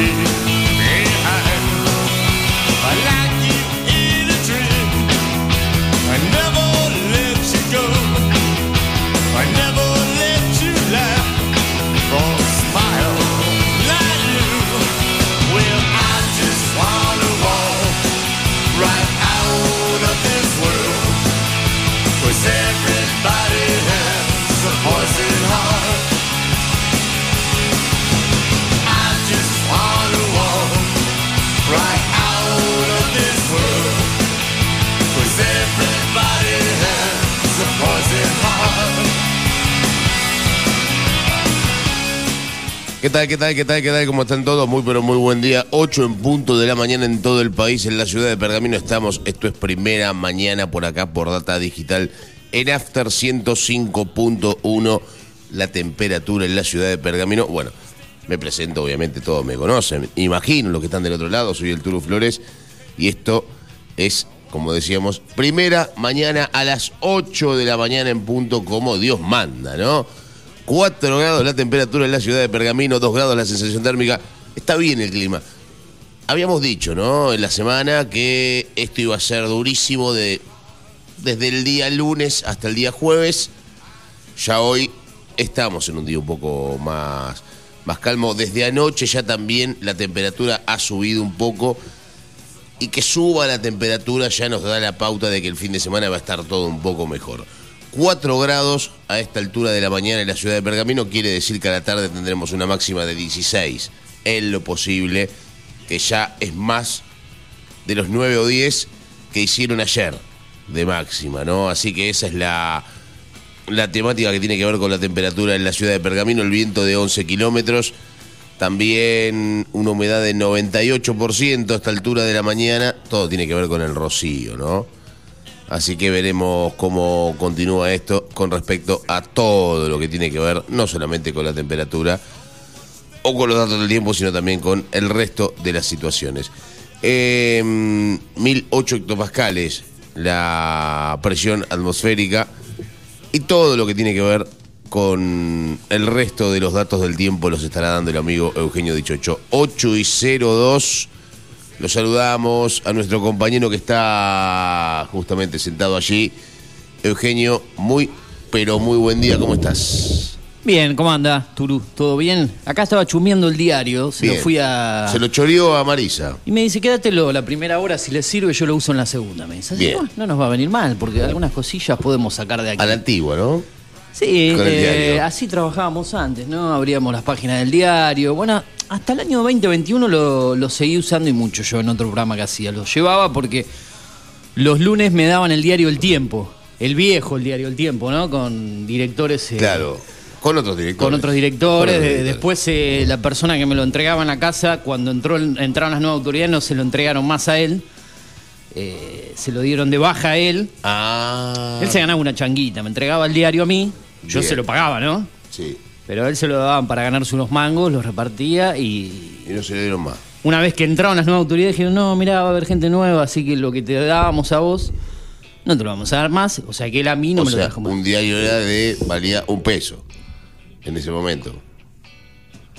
me ¿Qué tal, qué tal, qué tal, qué tal? ¿Cómo están todos? Muy, pero muy buen día. 8 en punto de la mañana en todo el país. En la ciudad de Pergamino estamos. Esto es primera mañana por acá por Data Digital. En After 105.1 la temperatura en la ciudad de Pergamino. Bueno, me presento, obviamente todos me conocen. Imagino los que están del otro lado. Soy el Turu Flores. Y esto es, como decíamos, primera mañana a las 8 de la mañana en punto como Dios manda, ¿no? 4 grados la temperatura en la ciudad de Pergamino, 2 grados la sensación térmica. Está bien el clima. Habíamos dicho, ¿no? En la semana que esto iba a ser durísimo de, desde el día lunes hasta el día jueves. Ya hoy estamos en un día un poco más, más calmo. Desde anoche ya también la temperatura ha subido un poco. Y que suba la temperatura ya nos da la pauta de que el fin de semana va a estar todo un poco mejor. 4 grados a esta altura de la mañana en la ciudad de Pergamino quiere decir que a la tarde tendremos una máxima de 16. En lo posible, que ya es más de los 9 o 10 que hicieron ayer de máxima, ¿no? Así que esa es la, la temática que tiene que ver con la temperatura en la ciudad de Pergamino, el viento de 11 kilómetros, también una humedad de 98% a esta altura de la mañana, todo tiene que ver con el rocío, ¿no? Así que veremos cómo continúa esto con respecto a todo lo que tiene que ver, no solamente con la temperatura o con los datos del tiempo, sino también con el resto de las situaciones. Eh, 1008 hectopascales la presión atmosférica y todo lo que tiene que ver con el resto de los datos del tiempo los estará dando el amigo Eugenio Dichocho. 8 y 02. Lo saludamos a nuestro compañero que está justamente sentado allí. Eugenio, muy, pero muy buen día. ¿Cómo estás? Bien, ¿cómo anda, Turú? ¿Todo bien? Acá estaba chumeando el diario, se Bien. lo fui a... Se lo choreó a Marisa. Y me dice, quédatelo la primera hora, si le sirve yo lo uso en la segunda. Me dice, Bien. "Bueno, no nos va a venir mal, porque algunas cosillas podemos sacar de aquí. A la antigua, ¿no? Sí, eh, así trabajábamos antes, ¿no? Abríamos las páginas del diario. Bueno, hasta el año 2021 lo, lo seguí usando y mucho yo en otro programa que hacía. Lo llevaba porque los lunes me daban el diario El Tiempo, el viejo el diario El Tiempo, ¿no? Con directores... eh, Claro. Con otros directores. con otros. Con directores. Después eh, la persona que me lo entregaba en la casa, cuando entró, entraron las nuevas autoridades, no se lo entregaron más a él. Eh, se lo dieron de baja a él. Ah. Él se ganaba una changuita, me entregaba el diario a mí, yo Bien. se lo pagaba, ¿no? Sí. Pero a él se lo daban para ganarse unos mangos, los repartía y Y no se le dieron más. una vez que entraron las nuevas autoridades dijeron, no, mira, va a haber gente nueva, así que lo que te dábamos a vos, no te lo vamos a dar más. O sea que él a mí no o me lo trajo más. un diario era de. valía un peso. En ese momento.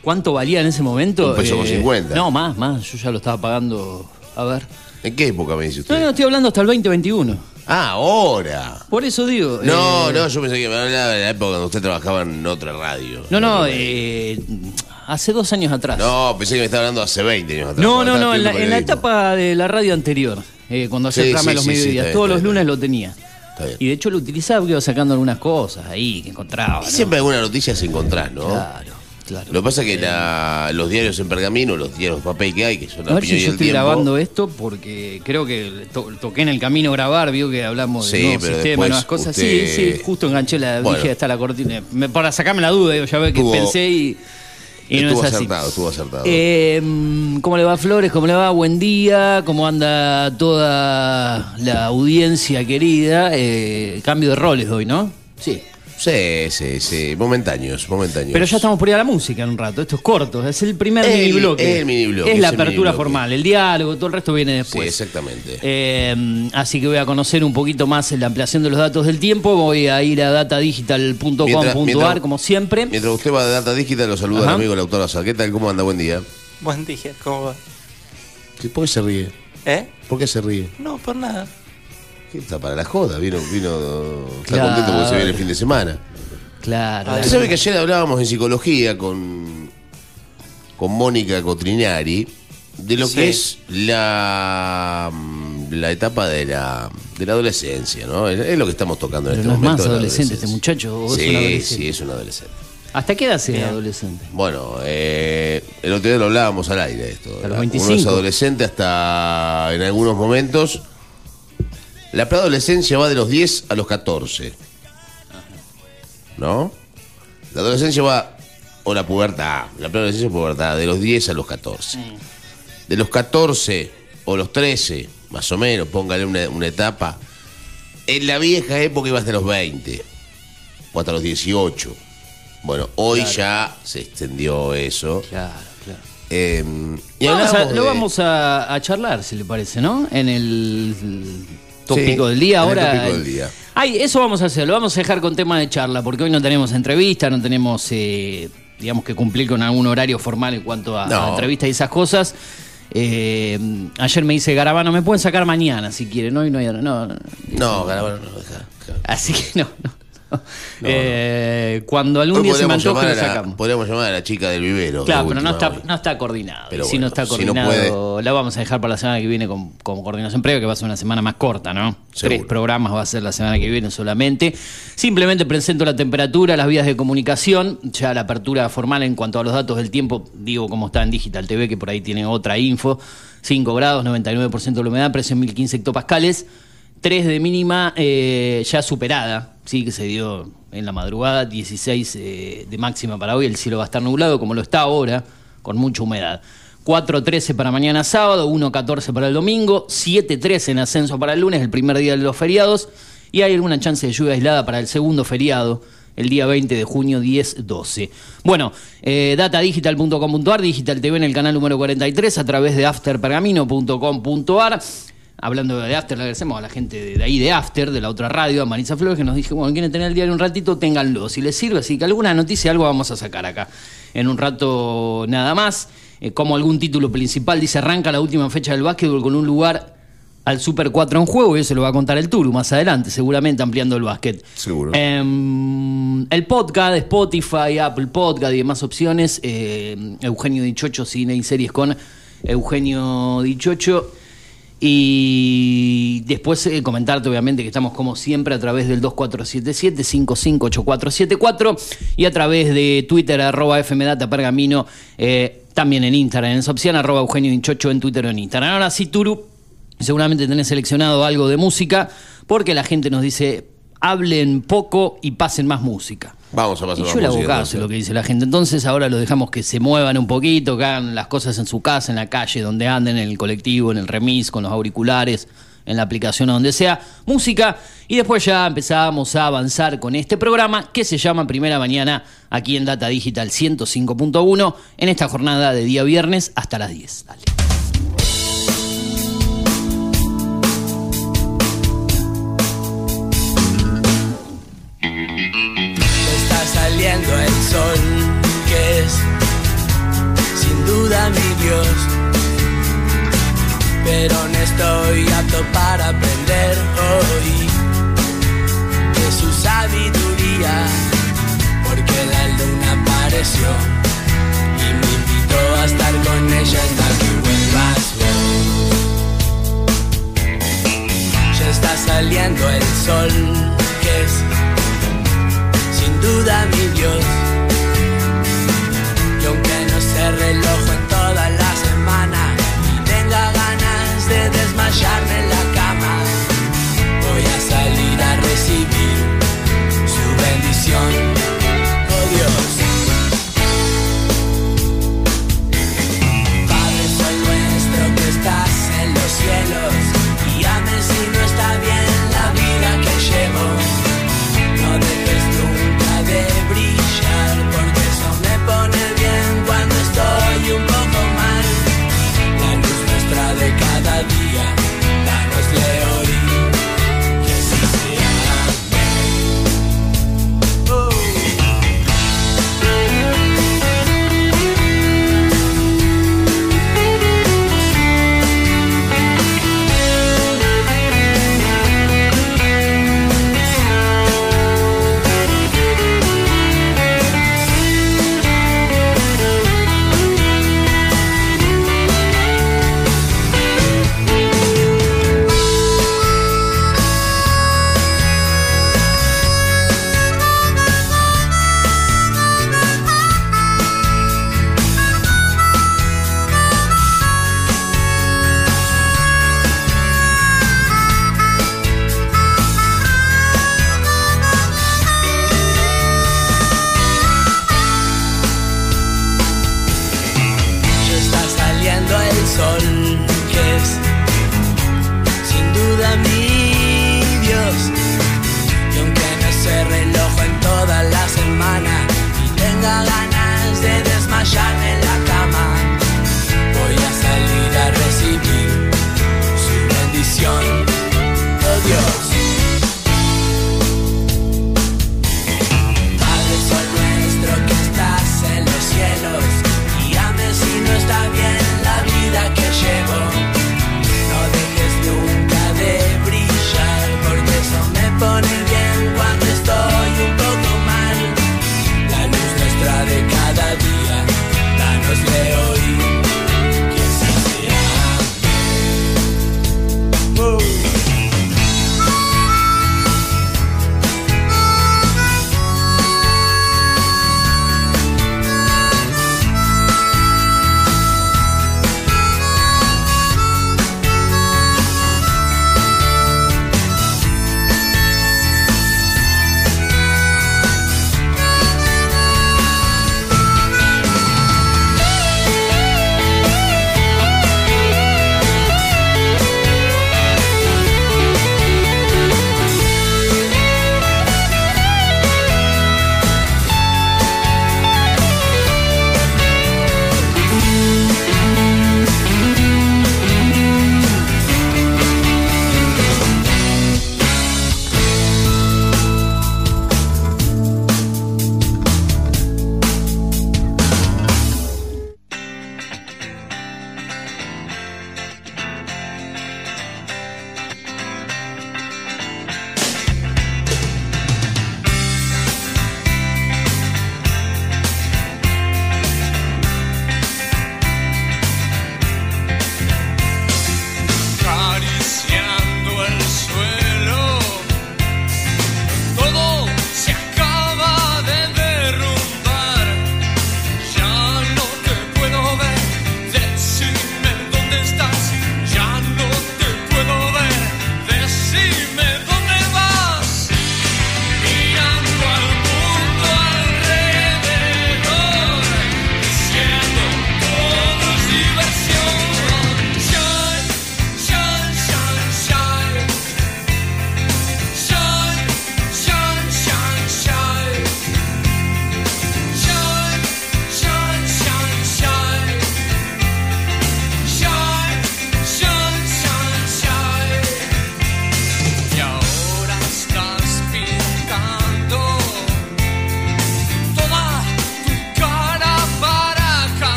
¿Cuánto valía en ese momento? Eh, Un peso con 50. No, más, más. Yo ya lo estaba pagando. A ver. ¿En qué época me dice usted? No, no, estoy hablando hasta el 2021. Ah, ahora. Por eso digo. No, eh, no, yo pensé que me hablaba de la época cuando usted trabajaba en otra radio. No, no, eh, hace dos años atrás. No, pensé que me estaba hablando hace 20 años atrás. No, no, no, en la, en la etapa de la radio anterior, eh, cuando hacía Sí, el programa sí, de los sí, mediodías, bien, todos los lunes lo tenía. Está bien. Y de hecho lo utilizaba porque iba sacando algunas cosas ahí que encontraba. Y siempre alguna noticia se encontrás, ¿no? Claro, claro. Lo que pasa es que la- los diarios en pergamino, los diarios de papel que hay, que son la A ver si yo estoy tiempo, grabando esto porque creo que to- toqué en el camino grabar, vio que hablamos Sí, de nuevos sistemas, nuevas cosas. usted- Sí, sí, justo enganché la Bueno. dije está la cortina. Me- para sacarme la duda, digo, ya ve que pensé y, y no estuvo es así. acertado, estuvo acertado. Eh, ¿Cómo le va Flores? ¿Cómo le va? Buen día. ¿Cómo anda toda la audiencia querida? Eh, cambio de roles hoy, ¿no? Sí. Sí, sí, sí, momentáneos, momentáneos. Pero ya estamos por ir a la música en un rato. Esto es corto, es el primer El- mini bloque. es el mini bloque, Es la es el apertura formal, el diálogo, todo el resto viene Sí, después. exactamente. Eh, así que voy a conocer un poquito más la ampliación de los datos del tiempo. Voy a ir a datadigital.com.ar como siempre. Mientras usted va de Data Digital, lo saluda Ajá. el amigo Lautaro Azar. ¿Qué tal? ¿Cómo anda? Buen día. Buen día, ¿cómo va? ¿Por qué se ríe? ¿Eh? ¿Por qué se ríe? No, por nada. ¿Qué está para la joda? Vino, vino. Está Claro. contento porque se viene el fin de semana. Claro. Usted sabe que ayer hablábamos en psicología con, con Mónica Cotrinari de lo Sí. que es la, la etapa de la, de la adolescencia, ¿no? Es, es lo que estamos tocando en Pero este no es momento. más adolescente este muchacho, ¿o es sí, adolescente? sí, es un adolescente. ¿Hasta qué edad se Bien. adolescente? Bueno, eh, el otro día lo hablábamos al aire esto. A los Uno es 25. adolescente hasta en algunos momentos. La preadolescencia va de los 10 a los 14. ¿No? La adolescencia va, o la pubertad, la preadolescencia o pubertad, de los 10 a los 14. De los 14 o los 13, más o menos, póngale una, una etapa. En la vieja época iba hasta los 20, o hasta los 18. Bueno, hoy ya se extendió eso. Claro, claro. Eh, y Vamos a- hablamos lo de- vamos a, a charlar, si le parece, ¿no? En el tópico Sí, del día el ahora. tópico del día. Ay, eso vamos a hacer, lo vamos a dejar con tema de charla, porque hoy no tenemos entrevista, no tenemos, eh, digamos, que cumplir con algún horario formal en cuanto a, No. a entrevistas y esas cosas. Eh, ayer me dice Garabano, me pueden sacar mañana si quieren, hoy no hay. No, no, no. No, Garabano, no, deja, deja. Así que no, no. Eh, cuando algún día se me podríamos antoje lo llamar, a la, sacamos. podríamos llamar a la chica del vivero. Claro, de pero no está, no está coordinado. Pero y si no está si coordinado, la vamos a dejar para la semana que viene con, con coordinación previa, que va a ser una semana más corta, ¿no? Seguro. Tres programas va a ser la semana que viene solamente. Simplemente presento la temperatura, las vías de comunicación, ya la apertura formal en cuanto a los datos del tiempo, digo como está en Digital TV, que por ahí tiene otra info. 5 grados, 99% de la humedad, presión 1015 hectopascales. 3 de mínima eh, ya superada, sí, que se dio en la madrugada, 16 eh, de máxima para hoy, el cielo va a estar nublado como lo está ahora, con mucha humedad. 4.13 para mañana sábado, 1.14 para el domingo, 7.13 en ascenso para el lunes, el primer día de los feriados, y hay alguna chance de lluvia aislada para el segundo feriado, el día 20 de junio 10-12. Bueno, eh, datadigital.com.ar, Digital TV en el canal número 43, a través de afterpergamino.com.ar. Hablando de After, le agradecemos a la gente de, ahí de After, de la otra radio, a Marisa Flores, que nos dijo, bueno, quieren tener el diario un ratito, ténganlo. Si les sirve, así que alguna noticia, algo vamos a sacar acá. En un rato nada más. Eh, como algún título principal dice, arranca la última fecha del básquetbol con un lugar al Super 4 en juego, y eso lo va a contar el Turu más adelante, seguramente ampliando el básquet. Seguro. Em, el podcast, Spotify, Apple Podcast y demás opciones. eh, Eugenio Dichocho, cine y series con Eugenio Dichocho. Y después eh, comentarte, obviamente, que estamos como siempre a través del 2477-558474 y a través de Twitter, arroba FMData Pergamino, eh, también en Instagram, en esa opción, arroba Eugenio Dichocho en Twitter o en Instagram. Ahora sí, Turu, seguramente tenés seleccionado algo de música, porque la gente nos dice, hablen poco y pasen más música. Vamos a pasar Y yo le hago caso lo que dice la gente. Entonces ahora los dejamos que se muevan un poquito, que hagan las cosas en su casa, en la calle, donde anden, en el colectivo, en el remis, con los auriculares, en la aplicación o donde sea. Música. Y después ya empezamos a avanzar con este programa que se llama Primera Mañana aquí en Data Digital 105.1 en esta jornada de día viernes hasta las 10. Dale. Sol, que es sin duda mi Dios. Pero no estoy apto para aprender hoy de su sabiduría, porque la luna apareció y me invitó a estar con ella hasta que vuelvas vos. Ya está saliendo el sol, que es sin duda mi Dios. Desmayarme en la cama, voy a salir a recibir su bendición. Oh Dios. Padre soy nuestro que estás en los cielos,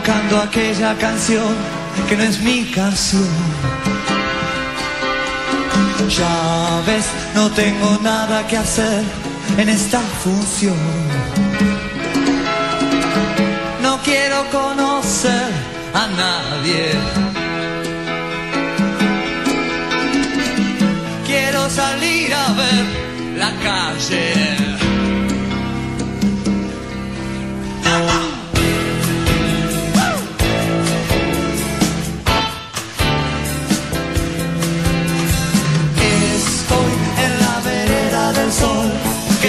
tocando aquella canción que no es mi canción. Ya ves, no tengo nada que hacer en esta función. No quiero conocer a nadie. Quiero salir a ver la calle.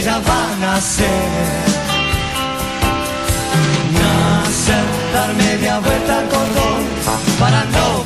Ya va a nacer. Nacer, dar media vuelta al cordón para no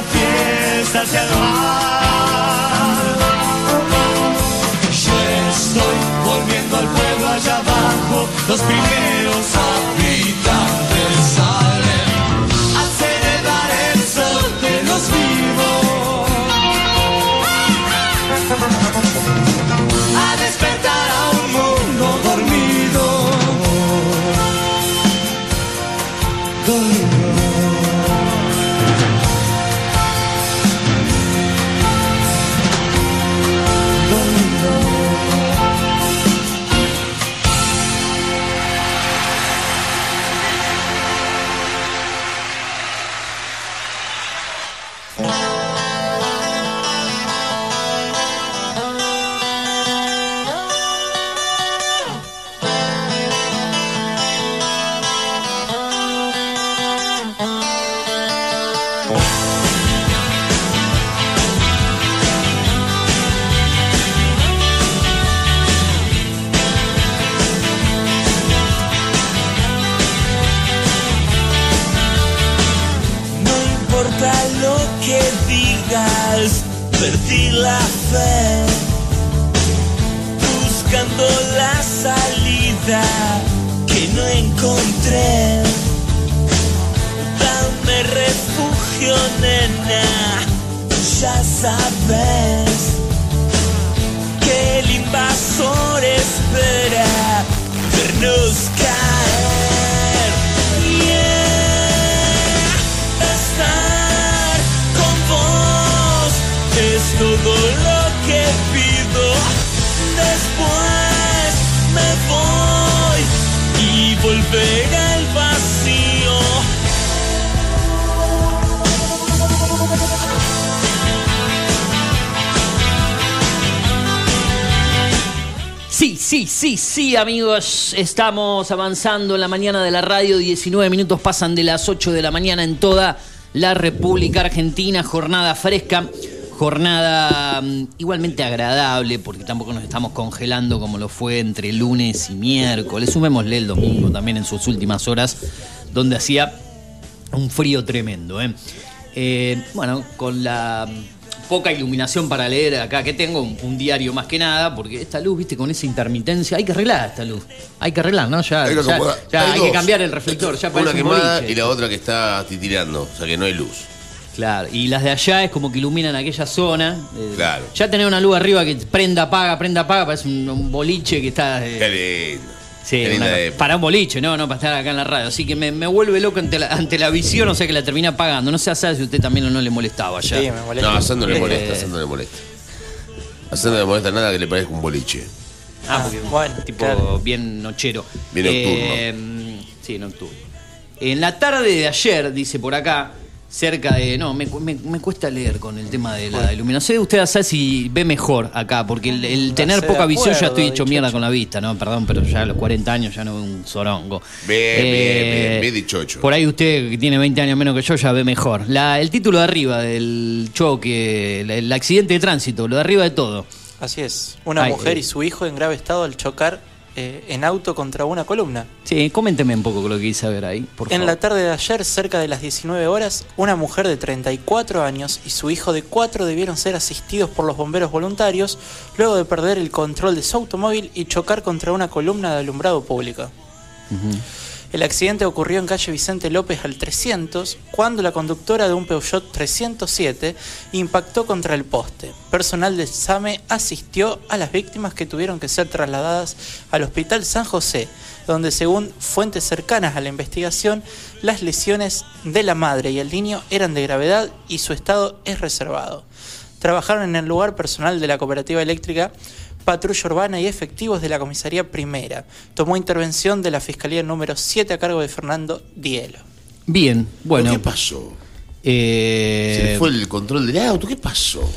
la fiesta el mar. Yo estoy volviendo al pueblo allá abajo, los primeros habitantes Buscando la salida que no encontré. Dame refugio, nena, ya sabes que el invasor espera vernos volver al vacío. Sí, sí, sí, sí, amigos. Estamos avanzando en la mañana de la radio. 19 minutos pasan de las 8 de la mañana en toda la República Argentina. Jornada fresca, jornada mm, igualmente agradable, porque tampoco nos estamos congelando como lo fue entre lunes y miércoles. Sumémosle el domingo también en sus últimas horas, donde hacía un frío tremendo. ¿eh? Eh, bueno, con la poca iluminación para leer acá que tengo, un, un diario más que nada, porque esta luz, viste, con esa intermitencia, hay que arreglar esta luz. Hay que arreglar, ¿no? Ya, Hay que ya- Hay hay que cambiar el reflector, ya Una quemada y la otra que está titirando, o sea que no hay luz. Claro, y las de allá es como que iluminan aquella zona. eh, Claro. Ya tener una luz arriba que prenda, apaga, prenda, apaga, parece un, un boliche que está... eh, Qué lindo. Sí, Qué una- para un boliche, no, no para estar acá en la radio. Así que me, me vuelve loco ante la, ante la visión, o sea que la termina pagando. No sé a si usted también o no le molestaba ya. Sí, me molesta. No, a Sandro le molesta, a Sandro le molesta. A Sandro le molesta nada que le parezca un boliche. Ah, porque bueno, tipo claro. bien nochero. Bien Eh, sí, nocturno. En la tarde de ayer, dice por acá, cerca de. No, me, cu- me- me cuesta leer con el tema de la iluminación. Usted sabe si ve mejor acá, porque el, el tener poca visión ya estoy hecho mierda con la vista, ¿no? Perdón, pero ya a los 40 años ya no veo un zorongo. Bien, bien, bien, bien dichocho. Por ahí usted, que tiene 20 años menos que yo, ya ve mejor. La, el título de arriba del choque, el, el accidente de tránsito, lo de arriba de todo. Así es. Una Ay, mujer eh. y su hijo en grave estado al chocar eh, en auto contra una columna. Sí, coménteme un poco lo que quise ver ahí, por En favor. la tarde de ayer, cerca de las 19 horas, una mujer de 34 años y su hijo de 4 debieron ser asistidos por los bomberos voluntarios luego de perder el control de su automóvil y chocar contra una columna de alumbrado público. El accidente ocurrió en calle Vicente López al 300 cuando la conductora de un Peugeot 307 impactó contra el poste. Personal del SAME asistió a las víctimas que tuvieron que ser trasladadas al Hospital San José, donde según fuentes cercanas a la investigación, las lesiones de la madre y el niño eran de gravedad y su estado es reservado. Trabajaron en el lugar personal de la cooperativa eléctrica patrulla urbana y efectivos de la comisaría primera. Tomó intervención de la Fiscalía número 7 a cargo de Fernando Dielo. Bien, bueno. ¿Qué pasó? eh, Se le fue el control del auto, ¿qué pasó?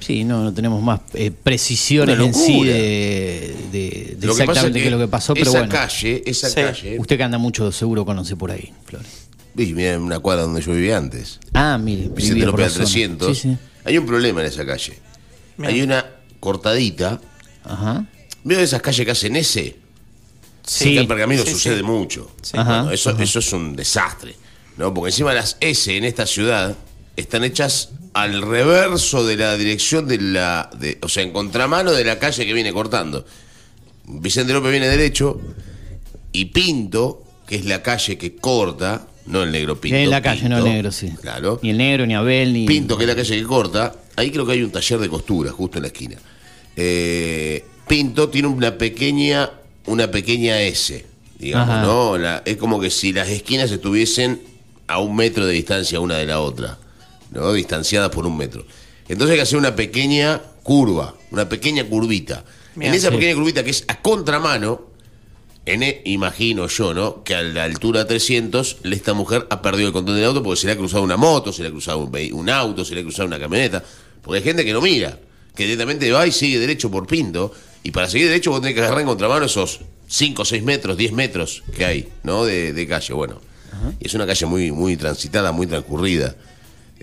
Sí, no, no tenemos más eh, precisiones en sí de, exactamente es qué es lo que pasó, pero esa bueno. calle, esa Sí. calle, Usted que anda mucho seguro conoce por ahí, Flores. vi, mira, en una cuadra donde yo vivía antes, Ah, mire, Vicente López la al zona. 300, Sí, sí. hay un problema en esa calle. Hay una cortadita, Ajá. ¿veo esas calles que hacen ese? Sí. En Pergamino Sí, sucede sí. mucho. Sí. Ajá, Bueno, eso, eso es un desastre. ¿no? Porque encima las S en esta ciudad están hechas al reverso de la dirección de la. De, o sea, en contramano de la calle que viene cortando. Vicente López viene derecho y Pinto, que es la calle que corta, no el negro Pinto. en la calle, no el negro, sí. Claro. Ni el negro, ni Abel, ni. Pinto, que es la calle que corta, ahí creo que hay un taller de costura, justo en la esquina. Eh, Pinto tiene una pequeña, una pequeña S, digamos, Ajá. ¿no? La- es como que si las esquinas estuviesen a un metro de distancia una de la otra, ¿no? Distanciadas por un metro. Entonces hay que hacer una pequeña curva, una pequeña curvita. En esa sí. pequeña curvita que es a contramano, en e- imagino yo, ¿no? Que a la altura 300, le- esta mujer ha perdido el control del auto porque se le ha cruzado una moto, se le ha cruzado un, un auto, se le ha cruzado una camioneta. Porque hay gente que no mira, que directamente va y sigue derecho por Pinto. Y para seguir derecho vos tenés que agarrar en contramano esos 5, 6 metros, 10 metros que hay, ¿no? De, de calle, bueno. Y es una calle muy, muy transitada, muy transcurrida.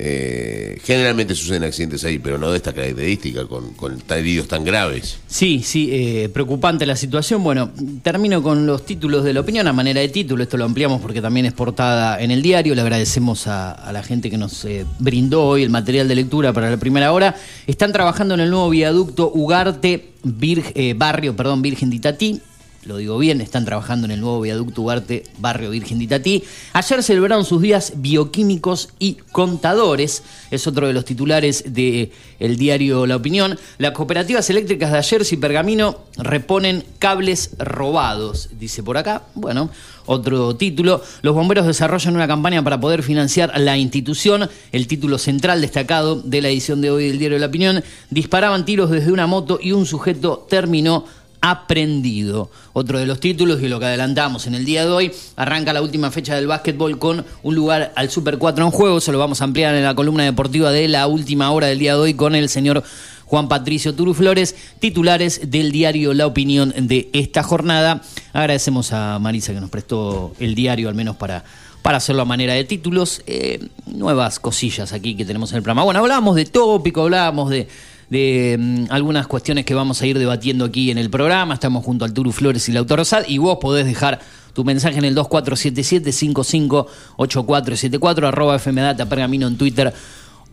Eh, generalmente suceden accidentes ahí, pero no de esta característica, con, con heridos tan graves. Sí, sí, eh, preocupante la situación. Bueno, termino con los títulos de la opinión a manera de título. Esto lo ampliamos porque también es portada en el diario. Le agradecemos a, la gente que nos eh, brindó hoy el material de lectura para la primera hora. Están trabajando en el nuevo viaducto Ugarte, eh, barrio, perdón, Virgen de. Lo digo bien, están trabajando en el nuevo viaducto Ugarte, barrio Virgen de Itatí. Ayer celebraron sus días bioquímicos y contadores. Es otro de los titulares del el diario La Opinión. Las cooperativas eléctricas de Ayer y Pergamino reponen cables robados, dice por acá. Bueno, otro título. Los bomberos desarrollan una campaña para poder financiar la institución. El título central destacado de la edición de hoy del diario La Opinión. Disparaban tiros desde una moto y un sujeto terminó aprendido. Otro de los títulos y lo que adelantamos en el día de hoy, arranca la última fecha del básquetbol con un lugar al Super 4 en juego, se lo vamos a ampliar en la columna deportiva de la última hora del día de hoy con el señor Juan Patricio Turu Flores, titulares del diario La Opinión de esta jornada. Agradecemos a Marisa que nos prestó el diario al menos para para hacerlo a manera de títulos, Eh, nuevas cosillas aquí que tenemos en el programa. Bueno, hablábamos de tópico, hablábamos de, de mm, algunas cuestiones que vamos a ir debatiendo aquí en el programa. Estamos junto al Turu Flores y la Rosal y vos podés dejar tu mensaje en el 2477-558474, arroba FMData Pergamino en Twitter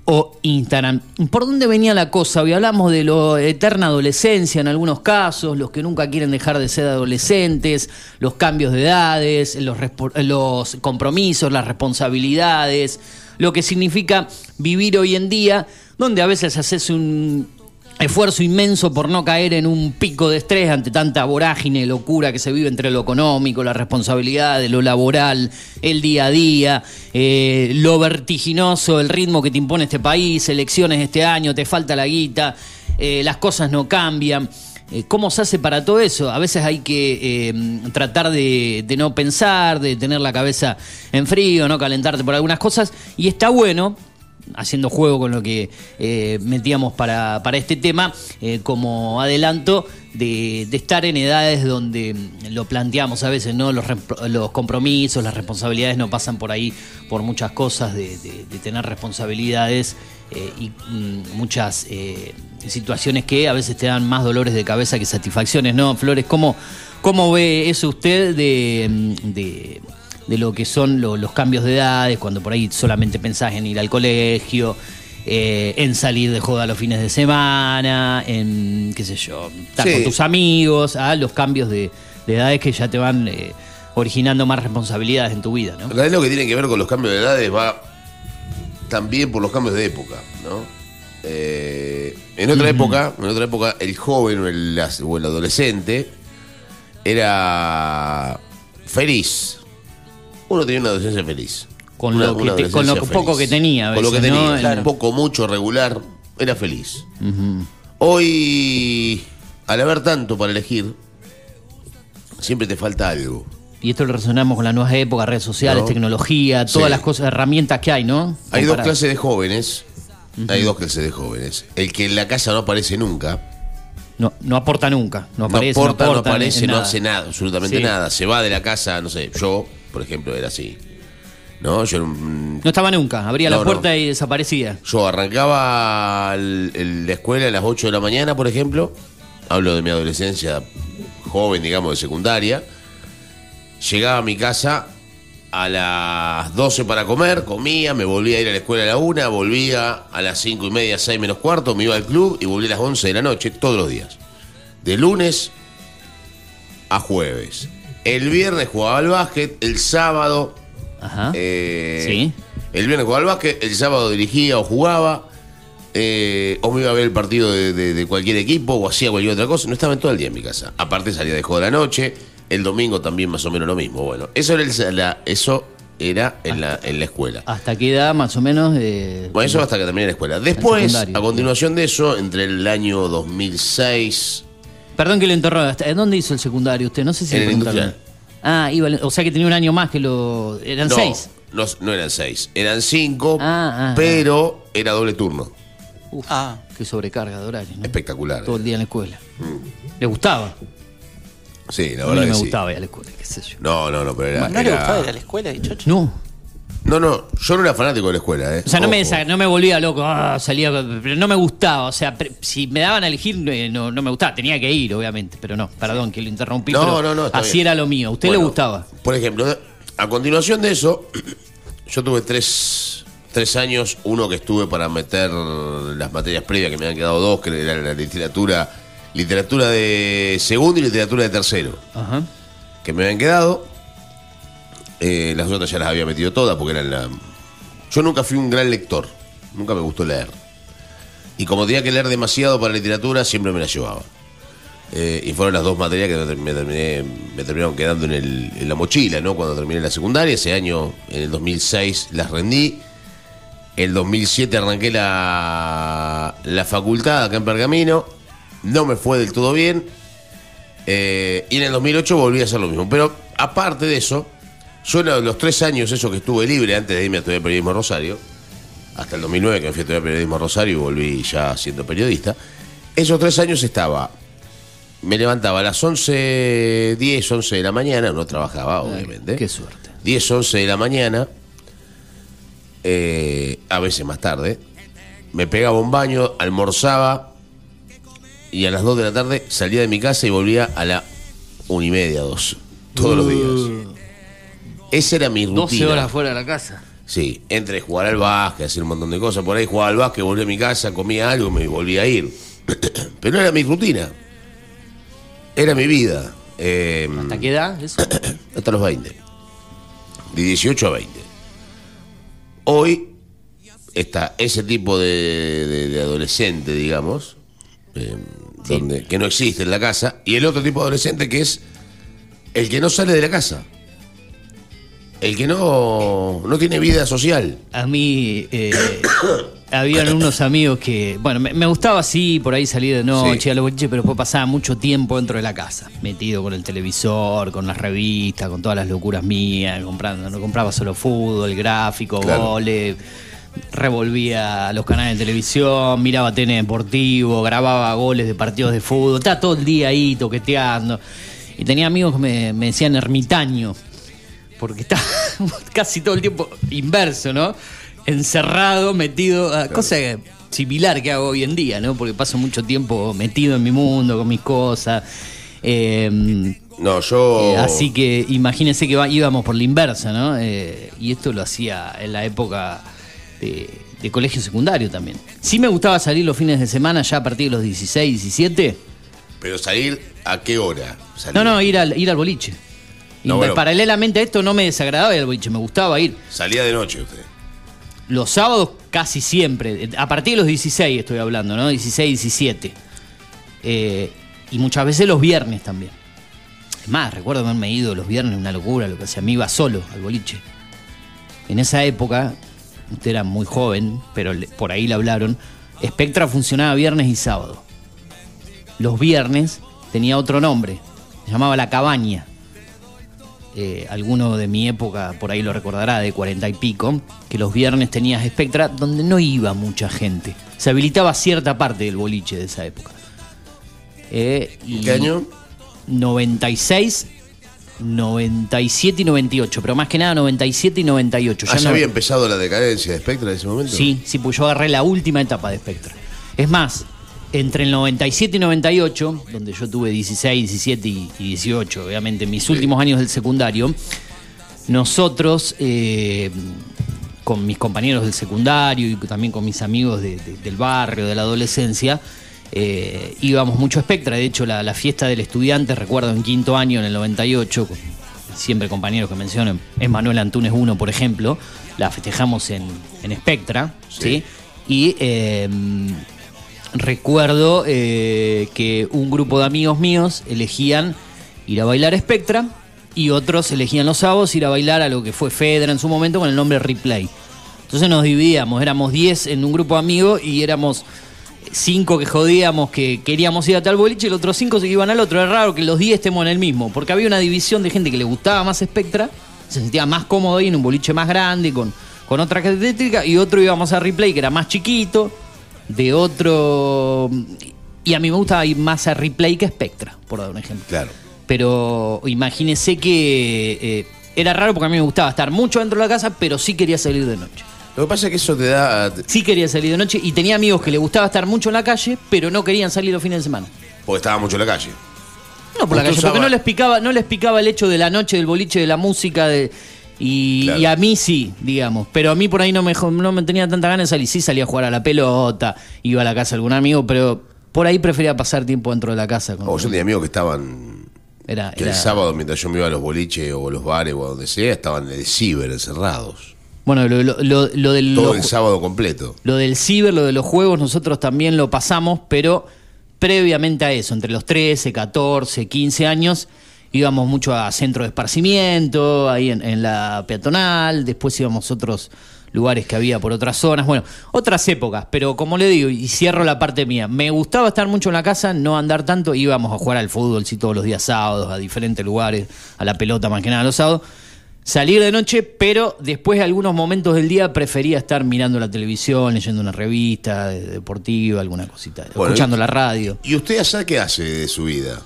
o Instagram. ¿Por dónde venía la cosa? Hoy hablamos de lo eterna adolescencia en algunos casos, los que nunca quieren dejar de ser adolescentes, los cambios de edades, los, los compromisos, las responsabilidades, lo que significa vivir hoy en día, donde a veces haces un esfuerzo inmenso por no caer en un pico de estrés ante tanta vorágine, locura que se vive entre lo económico, la responsabilidad, lo laboral, el día a día, eh, lo vertiginoso, el ritmo que te impone este país, elecciones este año, te falta la guita, eh, las cosas no cambian. eh, ¿cómo se hace para todo eso? A veces hay que tratar de, de no pensar, de tener la cabeza en frío, no calentarte por algunas cosas. Y está bueno, haciendo juego con lo que eh, metíamos para, para este tema, eh, como adelanto, de, de estar en edades donde lo planteamos a veces, ¿no? Los, los compromisos, las responsabilidades no pasan por ahí por muchas cosas, de, de- tener responsabilidades eh, y mm, muchas situaciones que a veces te dan más dolores de cabeza que satisfacciones, ¿no? Flores, ¿cómo, cómo ve eso usted de, mm, de, lo que son lo- los cambios de edades, cuando por ahí solamente pensás en ir al colegio, eh, en salir de joda los fines de semana, en, qué sé yo, estar Sí. con tus amigos, a los cambios de, de edades que ya te van eh, originando más responsabilidades en tu vida, ¿no? Lo que tiene que ver con los cambios de edades va también por los cambios de época, ¿no? Eh, en otra época, en otra época, el joven o el, o el adolescente era feliz. Uno tenía una adolescencia feliz. Con Una- lo que te- con lo poco que tenía, a Con lo que veces, ¿no? tenía, Claro. poco, mucho, regular, era feliz. Hoy, al haber tanto para elegir, siempre te falta algo. Y esto lo resonamos con la nueva época, redes sociales, No. tecnología, todas Sí. las cosas, herramientas que hay, ¿no? Hay dos clases de jóvenes. Hay dos clases de jóvenes. El que en la casa no aparece nunca. No, no aporta nunca, no No aparece, aporta, no, aporta en- aparece, no hace nada, absolutamente Sí. nada. Se va de la casa, no sé, yo, por ejemplo, era así. ¿No? Yo, mm, No estaba nunca, abría No, la no. puerta y desaparecía. yo arrancaba el- el- la escuela a las 8 de la mañana, por ejemplo. Hablo de mi adolescencia joven, digamos, de secundaria. Llegaba a mi casa a las 12 para comer, comía, me volvía a ir a la escuela a la 1, volvía a las 5 y media, 6 menos cuarto, me iba al club y volvía a las 11 de la noche, todos los días. De lunes a jueves. El viernes jugaba al básquet, el sábado Ajá. eh, Sí. El viernes jugaba al básquet, el sábado dirigía o jugaba, eh, o me iba a ver el partido de, de- de cualquier equipo, o hacía cualquier otra cosa. No estaba en todo el día en mi casa. Aparte salía de juego de la noche, el domingo también más o menos lo mismo. Bueno, eso era, el- la- eso era en, la, en la escuela. ¿Hasta qué edad más o menos? eh, Bueno, eso hasta que terminé la escuela. Después, a continuación de eso, entre el año 2006... Perdón que lo ¿hasta- ¿dónde hizo el secundario usted? No sé si En le el. Ah, iba, o sea que tenía un año más que lo... Eran no, seis. No, no eran seis, eran cinco, Ah, ah, pero era doble turno. Uf, Ah. qué sobrecarga de horario, ¿no? Espectacular. Todo el día en la escuela. ¿Le gustaba? Sí, la a mí verdad no que me sí. gustaba ir a la escuela, qué sé yo. No, no, no, pero era. ¿No le era- gustaba ir a la escuela, dichocho? No, No, no, yo no era fanático de la escuela, ¿eh? O sea, no me, desa- no me volvía loco, ah, salía, pero no me gustaba. O sea, pre- si me daban a elegir, eh, no, no me gustaba. Tenía que ir, obviamente, pero no, perdón que lo interrumpí. No, pero no, no, está Así bien. era lo mío. ¿A usted le Bueno, gustaba? Por ejemplo, a continuación de eso, yo tuve tres, tres años, uno que estuve para meter las materias previas, que me han quedado dos, que era la literatura, literatura de segundo y literatura de tercero, Ajá. que me habían quedado. Eh, las otras ya las había metido todas porque eran la... Yo nunca fui un gran lector, nunca me gustó leer. Y como tenía que leer demasiado para literatura, siempre me la llevaba. Eh, y fueron las dos materias que me, terminé- me terminaron quedando en, la mochila, ¿no? Cuando terminé la secundaria, ese año, en el 2006, las rendí. El 2007 arranqué la, la facultad acá en Pergamino. No me fue del todo bien. Eh, y en el 2008 volví a hacer lo mismo. Pero aparte de eso, yo en los tres años esos que estuve libre antes de irme a estudiar periodismo a Rosario, hasta el 2009 que me fui a estudiar periodismo a Rosario y volví ya siendo periodista, esos tres años estaba, me levantaba a las 11, 10, 11 de la mañana, no trabajaba obviamente. Qué suerte. 10, 11 de la mañana, eh, a veces más tarde, me pegaba un baño, almorzaba y a las 2 de la tarde salía de mi casa y volvía a la una y media, dos, todos los días. Esa era mi rutina. 12 horas fuera de la casa. Sí, entre jugar al básquet, hacer un montón de cosas. Por ahí jugaba al básquet, volvía a mi casa, comía algo, me volvía a ir. Pero era mi rutina. Era mi vida. Eh, ¿Hasta qué edad? Eso. hasta los 20. De 18 a 20. Hoy está ese tipo de, de- de adolescente, digamos, eh, donde, que no existe en la casa, y el otro tipo de adolescente que es el que no sale de la casa. El que no, no tiene vida social. A mí eh, habían unos amigos que, bueno, me, me gustaba así por ahí salir de noche Sí. a los boliches, pero después pasaba mucho tiempo dentro de la casa, metido con el televisor, con las revistas, con todas las locuras mías, comprando, no compraba solo fútbol, gráfico, Claro. goles, revolvía los canales de televisión, miraba TN Deportivo, grababa goles de partidos de fútbol, estaba todo el día ahí toqueteando. Y tenía amigos que me, me decían ermitaño, porque está casi todo el tiempo inverso, ¿no? Encerrado, metido, a cosa que- similar que hago hoy en día, ¿no? Porque paso mucho tiempo metido en mi mundo, con mis cosas. Eh, No, yo. eh, así que imagínense que íbamos por la inversa, ¿no? Eh, y esto lo hacía en la época de, de colegio secundario también. Sí me gustaba salir los fines de semana ya a partir de los 16, 17. Pero salir, ¿a qué hora? Salir. No, no, ir al, ir al boliche. Y No, bueno. Paralelamente a esto no me desagradaba al boliche, me gustaba ir. Salía de noche usted. Los sábados casi siempre, a partir de los 16 estoy hablando, ¿no? 16, 17. Eh, y muchas veces los viernes también. Es más, recuerdo haberme ido los viernes, una locura, lo que hacía. Me iba solo al boliche. En esa época, usted era muy joven, pero por ahí le hablaron, Spectra funcionaba viernes y sábado. Los viernes tenía otro nombre, se llamaba La Cabaña. Eh, alguno de mi época por ahí lo recordará, de cuarenta y pico, que los viernes tenías Spectra donde no iba mucha gente. Se habilitaba cierta parte del boliche de esa época. Eh, y ¿Qué año? 96, 97 y 98, pero más que nada 97 y 98. Ah, ya no- había empezado la decadencia de Spectra en ese momento. Sí, sí, pues yo agarré la última etapa de Spectra. Es más, entre el 97 y 98, donde yo tuve 16, 17 y y 18, obviamente, mis últimos años del secundario, nosotros, eh, con mis compañeros del secundario y también con mis amigos de- de- del barrio, de la adolescencia, eh, íbamos mucho a Spectra. De hecho, la, la fiesta del estudiante, recuerdo en quinto año, en el 98, con siempre compañeros que mencionan, es Manuel Antunes 1, por ejemplo, la festejamos en, en Spectra, ¿sí? Y eh, recuerdo eh, que un grupo de amigos míos elegían ir a bailar Spectra y otros elegían los sábados ir a bailar a lo que fue Fedra en su momento con el nombre Replay. Entonces nos dividíamos, éramos 10 en un grupo de amigos y éramos cinco que jodíamos que queríamos ir a tal boliche y los otros cinco se iban al otro. Es raro que los 10 estemos en el mismo, porque había una división de gente que le gustaba más Spectra, se sentía más cómodo ahí en un boliche más grande, con, con otra característica, y otro íbamos a Replay, que era más chiquito, de otro... Y a mí me gustaba ir más a Replay que a Spectra, por dar un ejemplo. Claro. Pero imagínese que eh, era raro porque a mí me gustaba estar mucho dentro de la casa, pero sí quería salir de noche. Lo que pasa es que eso te da. Sí quería salir de noche y tenía amigos que le gustaba estar mucho en la calle, pero no querían salir los fines de semana. Porque estaba mucho en la calle. No por la calle, porque no les picaba, no les picaba el hecho de la noche, del boliche, de la música, de, y, Claro. y a mí sí, digamos. Pero a mí por ahí no me, no me tenía tanta ganas de salir. Sí salía a jugar a la pelota, iba a la casa de algún amigo, pero por ahí prefería pasar tiempo dentro de la casa. con- O yo tenía amigos que estaban. era, Que era- el sábado, mientras yo me iba a los boliches o los bares o a donde sea, estaban en el ciber encerrados. Bueno, lo, lo- lo- lo del... Todo el sábado completo. Lo del ciber, lo de los juegos, nosotros también lo pasamos, pero previamente a eso, entre los 13, 14, 15 años, íbamos mucho a centro de esparcimiento, ahí en, en la peatonal, después íbamos a otros lugares que había por otras zonas, bueno, otras épocas, pero como le digo, y cierro la parte mía, me gustaba estar mucho en la casa, no andar tanto, íbamos a jugar al fútbol, sí, todos los días sábados, a diferentes lugares, a la pelota más que nada los sábados, salir de noche, pero después de algunos momentos del día prefería estar mirando la televisión, leyendo una revista de- deportiva, alguna cosita, Bueno, escuchando y- la radio. ¿Y usted allá qué hace de su vida?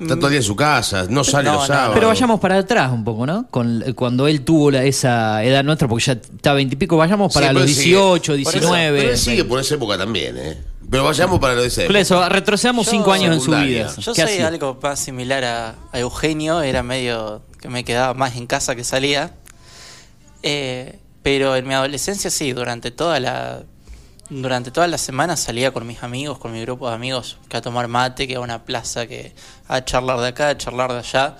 Está todo el día en su casa, no sale No, los no, sábados. Pero vayamos para atrás un poco, ¿no? Con, cuando él tuvo la- esa edad nuestra, porque ya está veintipico, vayamos para Sí, los pero sigue- 18, por eso- 19. Pero él sigue por esa época también, ¿eh? Pero vayamos para lo de Por eso, retrocedamos Yo- cinco años en su vida. Yo ¿Qué soy hacía? algo más similar a, a Eugenio, era medio que me quedaba más en casa que salía. Eh, pero en mi adolescencia sí, durante toda la durante toda la semana salía con mis amigos, con mi grupo de amigos, que a tomar mate, que a una plaza, que a charlar de acá, a charlar de allá.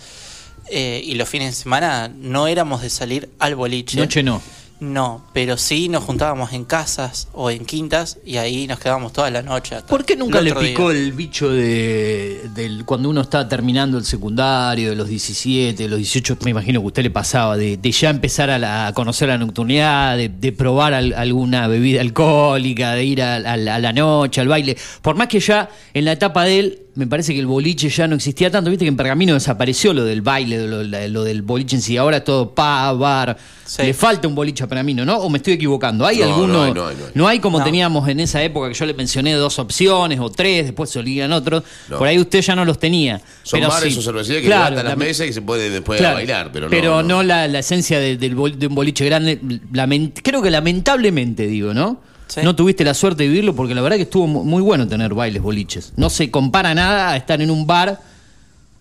Eh, y los fines de semana no éramos de salir al boliche. Noche no. No, pero sí nos juntábamos en casas o en quintas y ahí nos quedábamos toda la noche. hasta ¿Por qué nunca le día. picó el bicho de, del cuando uno está terminando el secundario, de los 17, de los 18, me imagino que a usted le pasaba, de, de ya empezar a, la- a conocer la nocturnidad, de, de probar al- alguna bebida alcohólica, de ir a, a la noche, al baile? Por más que ya en la etapa de él, me parece que el boliche ya no existía tanto, viste que en Pergamino desapareció lo del baile, lo, lo del boliche en sí, ahora es todo pa, bar. Sí. Le falta un boliche a Pergamino, ¿no? ¿O me estoy equivocando? ¿Hay No, alguno? no hay, no hay, no hay. No hay como No. teníamos en esa época que yo le mencioné dos opciones o tres, después se olvidan otros. No. Por ahí usted ya no los tenía. Son pero bares sí. o cervecerías que Claro, levantan las la- mesas y se puede después claro. bailar, pero no. Pero no, la, la esencia de, del bol- de un boliche grande. lament- creo que lamentablemente, digo, ¿no? Sí. No tuviste la suerte de vivirlo porque la verdad que estuvo mu- muy bueno tener bailes boliches. No se compara nada a estar en un bar.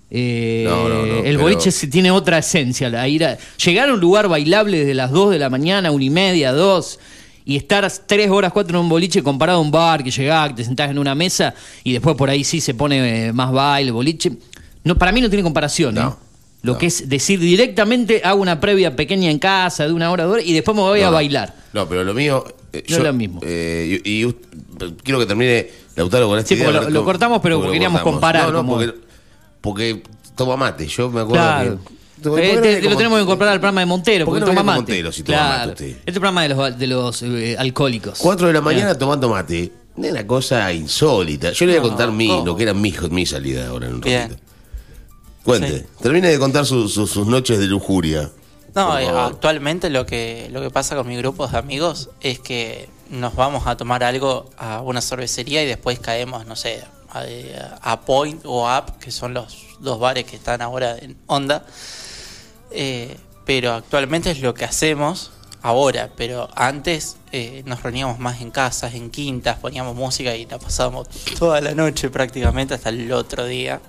eh, No, no, no, el pero- boliche tiene otra esencia. la ir a- llegar a un lugar bailable desde las 2 de la mañana, una y media, 2, y estar 3 horas, 4 en un boliche comparado a un bar que llegás, que te sentás en una mesa y después por ahí sí se pone eh, más baile, boliche. No, para mí no tiene comparación. No, ¿eh? Lo que es decir directamente, hago una previa pequeña en casa de una hora, dos horas, y después me voy a bailar. No, pero lo mío. Eh, No es lo mismo. eh, y, y quiero que termine Lautaro con esta Sí, idea, lo- cortamos, pero porque queríamos cortamos. comparar No, no, como- porque, porque toma mate. Yo me acuerdo Claro. que. Eh, ¿Por qué no te- te lo tenemos que incorporar al programa de Montero, ¿Por qué porque no toma mate. con Montero si toma claro. mate usted? Este programa de los, de los eh, alcohólicos. 4 de la mañana tomando mate. Es una cosa insólita. Yo le voy a No, contar mi, lo que era mi, mi salida ahora en un ratito. Cuente. Sí. Termine de contar su- su- sus noches de lujuria. No, eh, actualmente lo que, lo que pasa con mi grupo de amigos es que nos vamos a tomar algo a una cervecería y después caemos, no sé, a, a Point o Up, que son los dos bares que están ahora en onda. Eh, pero actualmente es lo que hacemos ahora, pero antes eh, nos reuníamos más en casas, en quintas, poníamos música y la pasábamos toda la noche prácticamente hasta el otro día.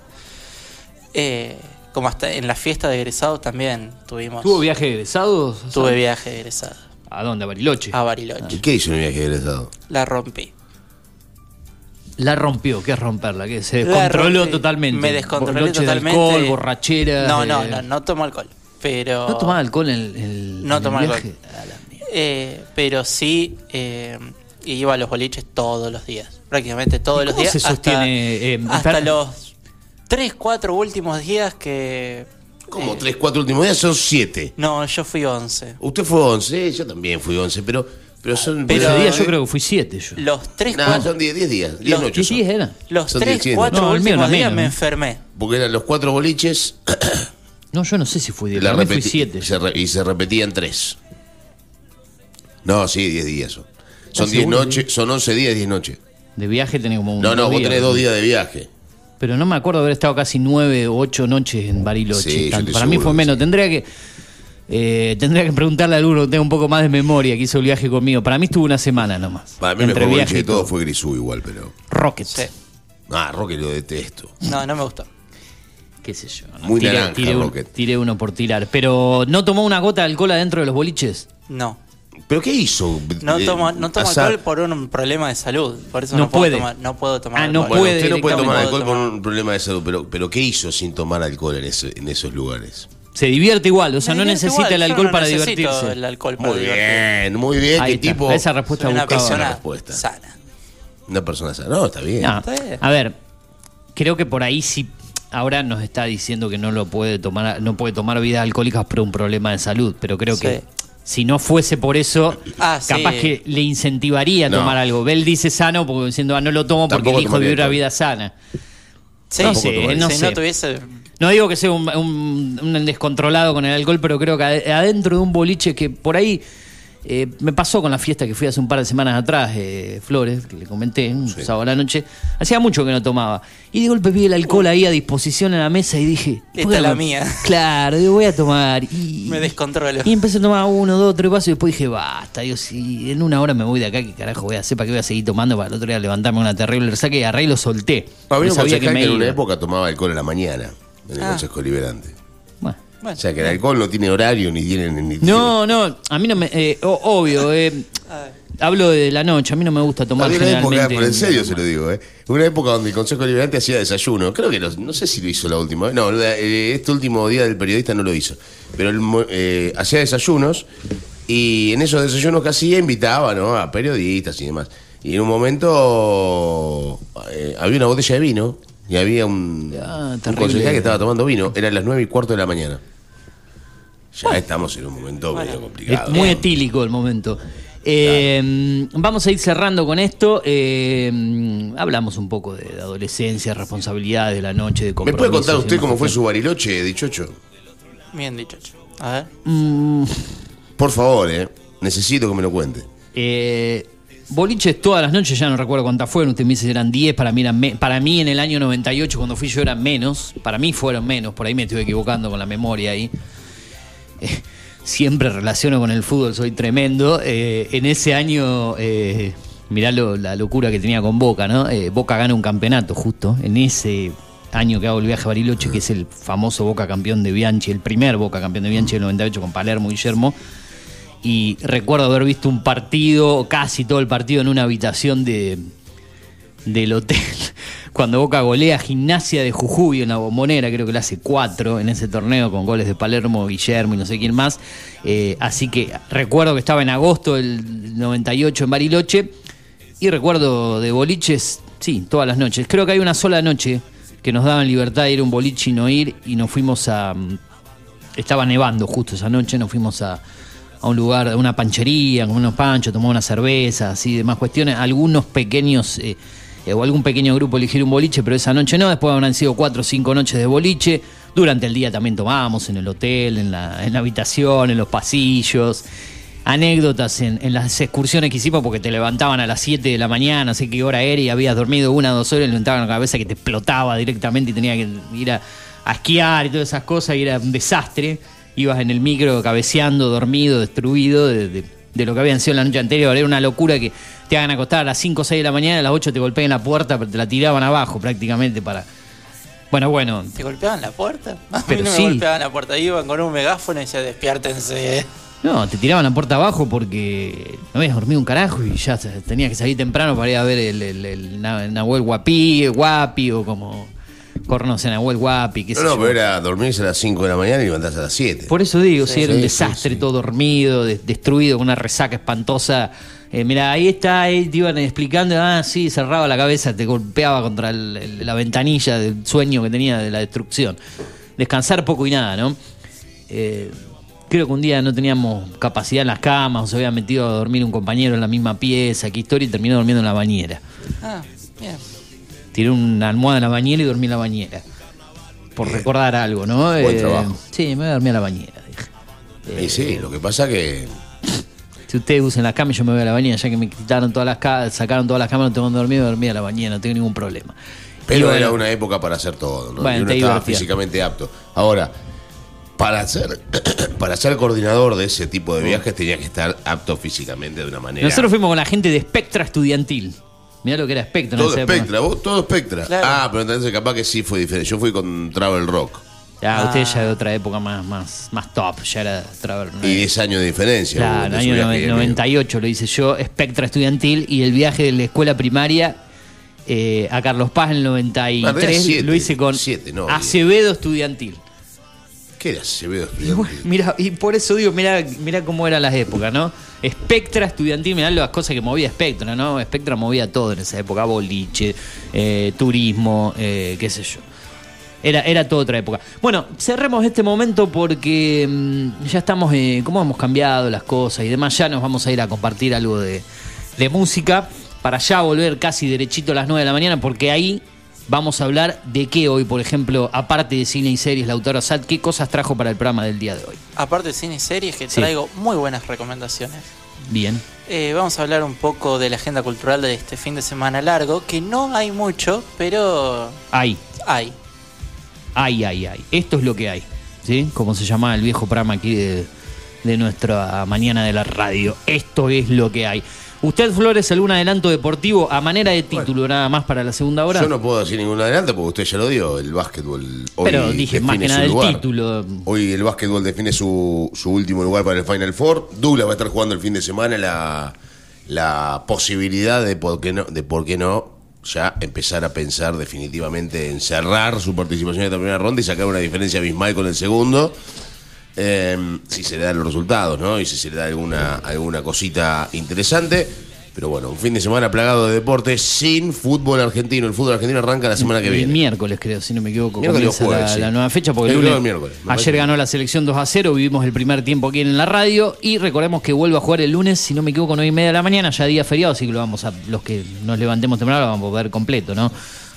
Eh, como hasta en la fiesta de egresados también tuvimos. ¿Tuvo viaje de egresados? Tuve viaje de egresados ¿A dónde? ¿A Bariloche? a Bariloche. ¿Y qué hizo en el viaje de egresado? La rompí. La rompió, ¿qué es romperla? Que se descontroló totalmente. Me descontrolé Noche de totalmente. alcohol, borrachera. No, no, eh, no, no tomo alcohol. Pero. ¿No tomaba alcohol en el, el- No en el tomaba viaje? alcohol. Eh, pero sí eh, iba a los boliches todos los días. Prácticamente todos ¿Y los cómo días. se hasta- sostiene, eh, hasta los 3, 4 últimos días que. Como eh, tres, cuatro últimos días son siete. No, yo fui 11. Usted fue 11, yo también fui 11, pero, pero son. Pero- Ese día yo eh, creo que fui siete yo. Los 3, No, 4. son 10 10 días, 10 Los noches. ¿Qué son. días eran? Los son 3, 10, 4 No, últimos días menos, me ¿no? enfermé. Porque eran los cuatro boliches No, yo no sé si fui diez, la para mí fui siete. se re- y se repetían tres. No, sí, 10 días son. Son ¿Estás 10 seguro, noches, son 11 días, 10 noches. De viaje tenía como un No, no, vos días, tenés dos días de viaje. Pero no me acuerdo haber estado casi nueve o ocho noches en Bariloche. Sí, tanto. Para mí seguro fue que menos. sí. Tendría que eh, tendría que preguntarle a alguno que tenga un poco más de memoria que hizo el viaje conmigo. Para mí estuvo una semana nomás. Para mí Entre mejor viaje boliche de y todo fue Grisú igual, pero... Rockets. Sí. Ah, Roque lo detesto. No, no me gustó. Qué sé yo. ¿no? Muy tiré, naranja, tiré un- Rocket. tiré uno por tirar. Pero ¿no tomó una gota de alcohol adentro de los boliches? No. ¿Pero qué hizo? No Eh, tomo, no alcohol por un problema de salud. Por eso No no, puedo puede. tomar. No puedo tomar Ah, no alcohol. Bueno, puede usted no puede tomar alcohol por un problema de salud, pero, pero ¿qué hizo sin tomar alcohol en, ese- en esos lugares? Se divierte igual, o sea, no necesita igual, el alcohol no para divertirse. el alcohol para Muy bien, muy bien. Ahí ¿Qué está. tipo? Esa respuesta Soy una buscaba. Persona respuesta. sana. Una persona sana. No, está bien. No, Está bien. a ver, creo que por ahí sí. Ahora nos está diciendo que no lo puede tomar, no puede tomar bebidas alcohólicas por un problema de salud, pero creo Sí. que si no fuese por eso, Ah, sí. capaz que le incentivaría a No. tomar algo. Bel dice sano porque diciendo ah, no lo tomo porque Tampoco elijo vivir una vida sana. Sí, No sí, sé, no si sé. no tuviese. No digo que sea un, un- un descontrolado con el alcohol, pero creo que ade- adentro de un boliche que por ahí eh, me pasó con la fiesta que fui hace un par de semanas atrás, eh, Flores, que le comenté, un sábado a la noche. Hacía mucho que no tomaba. Y de golpe vi el alcohol ahí a disposición en la mesa y dije. Esta es la mía. Claro, digo, voy a tomar. Y, Me descontrolo. Y empecé a tomar uno, dos, tres vasos y después dije, basta, Dios, si en una hora me voy de acá, ¿qué carajo voy a hacer? ¿Para qué voy a seguir tomando para el otro día levantarme una terrible resaca? Y agarré y lo solté. A mí No me sabía que en una época tomaba alcohol a la mañana, en el Ah. Consejo Liberante. Bueno. O sea, que el alcohol no tiene horario ni tiene... Ni No, no, a mí no me. eh, o- obvio, eh, hablo de la noche, a mí no me gusta tomar Había una época, pero en serio se lo digo, ¿eh? Una época donde el Consejo Liberante hacía desayuno. Creo que, los- no sé si lo hizo la última vez. No, eh, este último día del periodista no lo hizo. Pero mo- eh, hacía desayunos Y en esos desayunos que hacía invitaba ¿no? a periodistas y demás. Y en un momento eh, había una botella de vino y había un, Ah, un concejal que estaba tomando vino. Eran las nueve y cuarto de la mañana. Ya estamos en un momento Bueno. medio Es complicado. muy etílico el momento. Eh, Vamos a ir cerrando con esto. Eh, hablamos un poco de, adolescencia, responsabilidades de la noche, de ¿Me puede contar usted cómo fue su bariloche, dichocho? Bien dicho. Cho. A ver. Mm, Por favor, eh. Necesito que me lo cuente. eh, boliches todas las noches, ya no recuerdo cuántas fueron. Usted me dice eran 10, para mí, eran para mí en el año 98, cuando fui yo, eran menos. Para mí fueron menos, por ahí me estoy equivocando con la memoria ahí. Eh, siempre relaciono con el fútbol, soy tremendo. Eh, en ese año, eh, mirá lo- la locura que tenía con Boca, ¿no? Eh, Boca gana un campeonato justo en ese año que hago el viaje a Bariloche, que es el famoso Boca campeón de Bianchi, el primer Boca campeón de Bianchi del 98 con Palermo y Guillermo. Y recuerdo haber visto un partido, casi todo el partido, en una habitación de, del hotel. Cuando Boca golea Gimnasia de Jujuy en la bombonera, creo que le hace cuatro en ese torneo con goles de Palermo, Guillermo y no sé quién más. Eh, así que recuerdo que estaba en agosto del 98 en Bariloche. Y recuerdo de boliches, sí, todas las noches. Creo que hay una sola noche que nos daban libertad de ir a un boliche y no ir. Y nos fuimos a. mm, Estaba nevando justo esa noche, nos fuimos a, a un lugar, a una panchería, con unos panchos, tomamos una cerveza, así, demás cuestiones. Algunos pequeños, eh, eh, o algún pequeño grupo eligieron un boliche, pero esa noche no. Después habrán sido cuatro o cinco noches de boliche. Durante el día también tomábamos en el hotel, en la, en la habitación, en los pasillos. Anécdotas en, en las excursiones que hicimos porque te levantaban a las 7 de la mañana, sé qué hora era, y habías dormido una o dos horas y levantaban la cabeza que te explotaba directamente y tenía que ir a, a esquiar y todas esas cosas, y era un desastre. Ibas en el micro cabeceando, dormido, destruido de, de- de lo que habían sido la noche anterior. Era una locura que te hagan acostar a las 5 o 6 de la mañana, a las 8 te golpeen la puerta, pero te la tiraban abajo prácticamente para. Bueno, bueno, ¿Te golpeaban la puerta? A Pero mí no sí. me golpeaban la puerta. Iban con un megáfono y decían, despiértense. No, te tiraban la puerta abajo porque no habías dormido un carajo y ya tenías que salir temprano para ir a ver el, el, el Na- Nahuel Guapi, Guapi o como cornos en Nahuel Guapi, qué sé No, no, yo. pero era dormirse a las 5 de la mañana y levantarse a las 7. Por eso digo, sí, Sí, era un sí, desastre, sí, sí. todo dormido, de- destruido, con una resaca espantosa. Eh, mira, ahí está, ahí te iban explicando, ah, sí, cerraba la cabeza, te golpeaba contra el- el- la ventanilla del sueño que tenía de la destrucción. Descansar poco y nada, ¿no? Eh, creo que un día no teníamos capacidad en las camas, o se había metido a dormir un compañero en la misma pieza, qué historia, y terminó durmiendo en la bañera. Ah, bien. Tiré una almohada en la bañera y dormí en la bañera. Por recordar algo, ¿no? Buen trabajo. Sí, me voy a dormir a la bañera, dije. Y sí, lo que pasa que. Si ustedes usan las camas, yo me voy a la bañera, ya que me quitaron todas las camas, sacaron todas las camas, no tengo me dormí a la bañera, no tengo ningún problema. Pero bueno, era una época para hacer todo, ¿no? Bueno, y uno estaba físicamente apto. Ahora, para ser, para ser coordinador de ese tipo de viajes tenía que estar apto físicamente de una manera. Nosotros fuimos con la gente de Spectra Estudiantil. Mirá lo que era Spectra en todo época. Spectra, vos, todo Spectra. Claro. Ah, pero entonces capaz que sí fue diferente. Yo fui con Travel Rock. Ya, Ah. usted ya de otra época más, más, más top, ya era Traver. Y 10 años de diferencia. Claro, hubo el año viaje y el mío. 98 lo hice yo, Spectra Estudiantil, y el viaje de la escuela primaria eh, a Carlos Paz en el Ah, 93 era siete, lo hice con siete, no, Acevedo Estudiantil. ¿Qué era Acevedo Y, estudiante? bueno, mira, y por eso digo, mira, mira cómo eran las épocas, ¿no? Spectra estudiantil, mirá las cosas que movía Spectra, ¿no? Spectra movía todo en esa época, boliche, eh, turismo, eh, qué sé yo. Era, era toda otra época. Bueno, cerremos este momento porque mm, ya estamos, eh, cómo hemos cambiado las cosas y demás, ya nos vamos a ir a compartir algo de, de música para ya volver casi derechito a las 9 de la mañana porque ahí vamos a hablar de qué hoy, por ejemplo, aparte de cine y series, Lautaro Sad, qué cosas trajo para el programa del día de hoy. Aparte de cine y series, que Sí. traigo muy buenas recomendaciones. Bien. Eh, vamos a hablar un poco de la agenda cultural de este fin de semana largo, que no hay mucho, pero Hay, hay. hay, hay, hay. Esto es lo que hay. ¿Sí? Como se llama el viejo programa aquí de, de nuestra mañana de la radio. Esto es lo que hay. Usted, Flores, algún adelanto deportivo a manera de título nada más para la segunda hora. Yo no puedo decir ningún adelanto porque usted ya lo dio, el básquetbol. Hoy Pero dije más que nada el título. Hoy el básquetbol define su, su último lugar para el Final Four. Douglas va a estar jugando el fin de semana la, la posibilidad de por qué no, de por qué no ya empezar a pensar definitivamente en cerrar su participación en esta primera ronda y sacar una diferencia abismal con el segundo. Eh, si se le dan los resultados, ¿no? Y si se le da alguna, alguna cosita interesante. Pero bueno, un fin de semana plagado de deportes sin fútbol argentino. El fútbol argentino arranca la semana que El viene. miércoles, creo, si no me equivoco, Miércoles jueves, la, sí. la nueva fecha, porque el lunes, el miércoles, ayer ganó la selección 2 a 0, vivimos el primer tiempo aquí en la radio y recordemos que vuelve a jugar el lunes, si no me equivoco, 9 y media de la mañana, ya día feriado, así que lo vamos a, los que nos levantemos temprano lo vamos a ver completo, ¿no?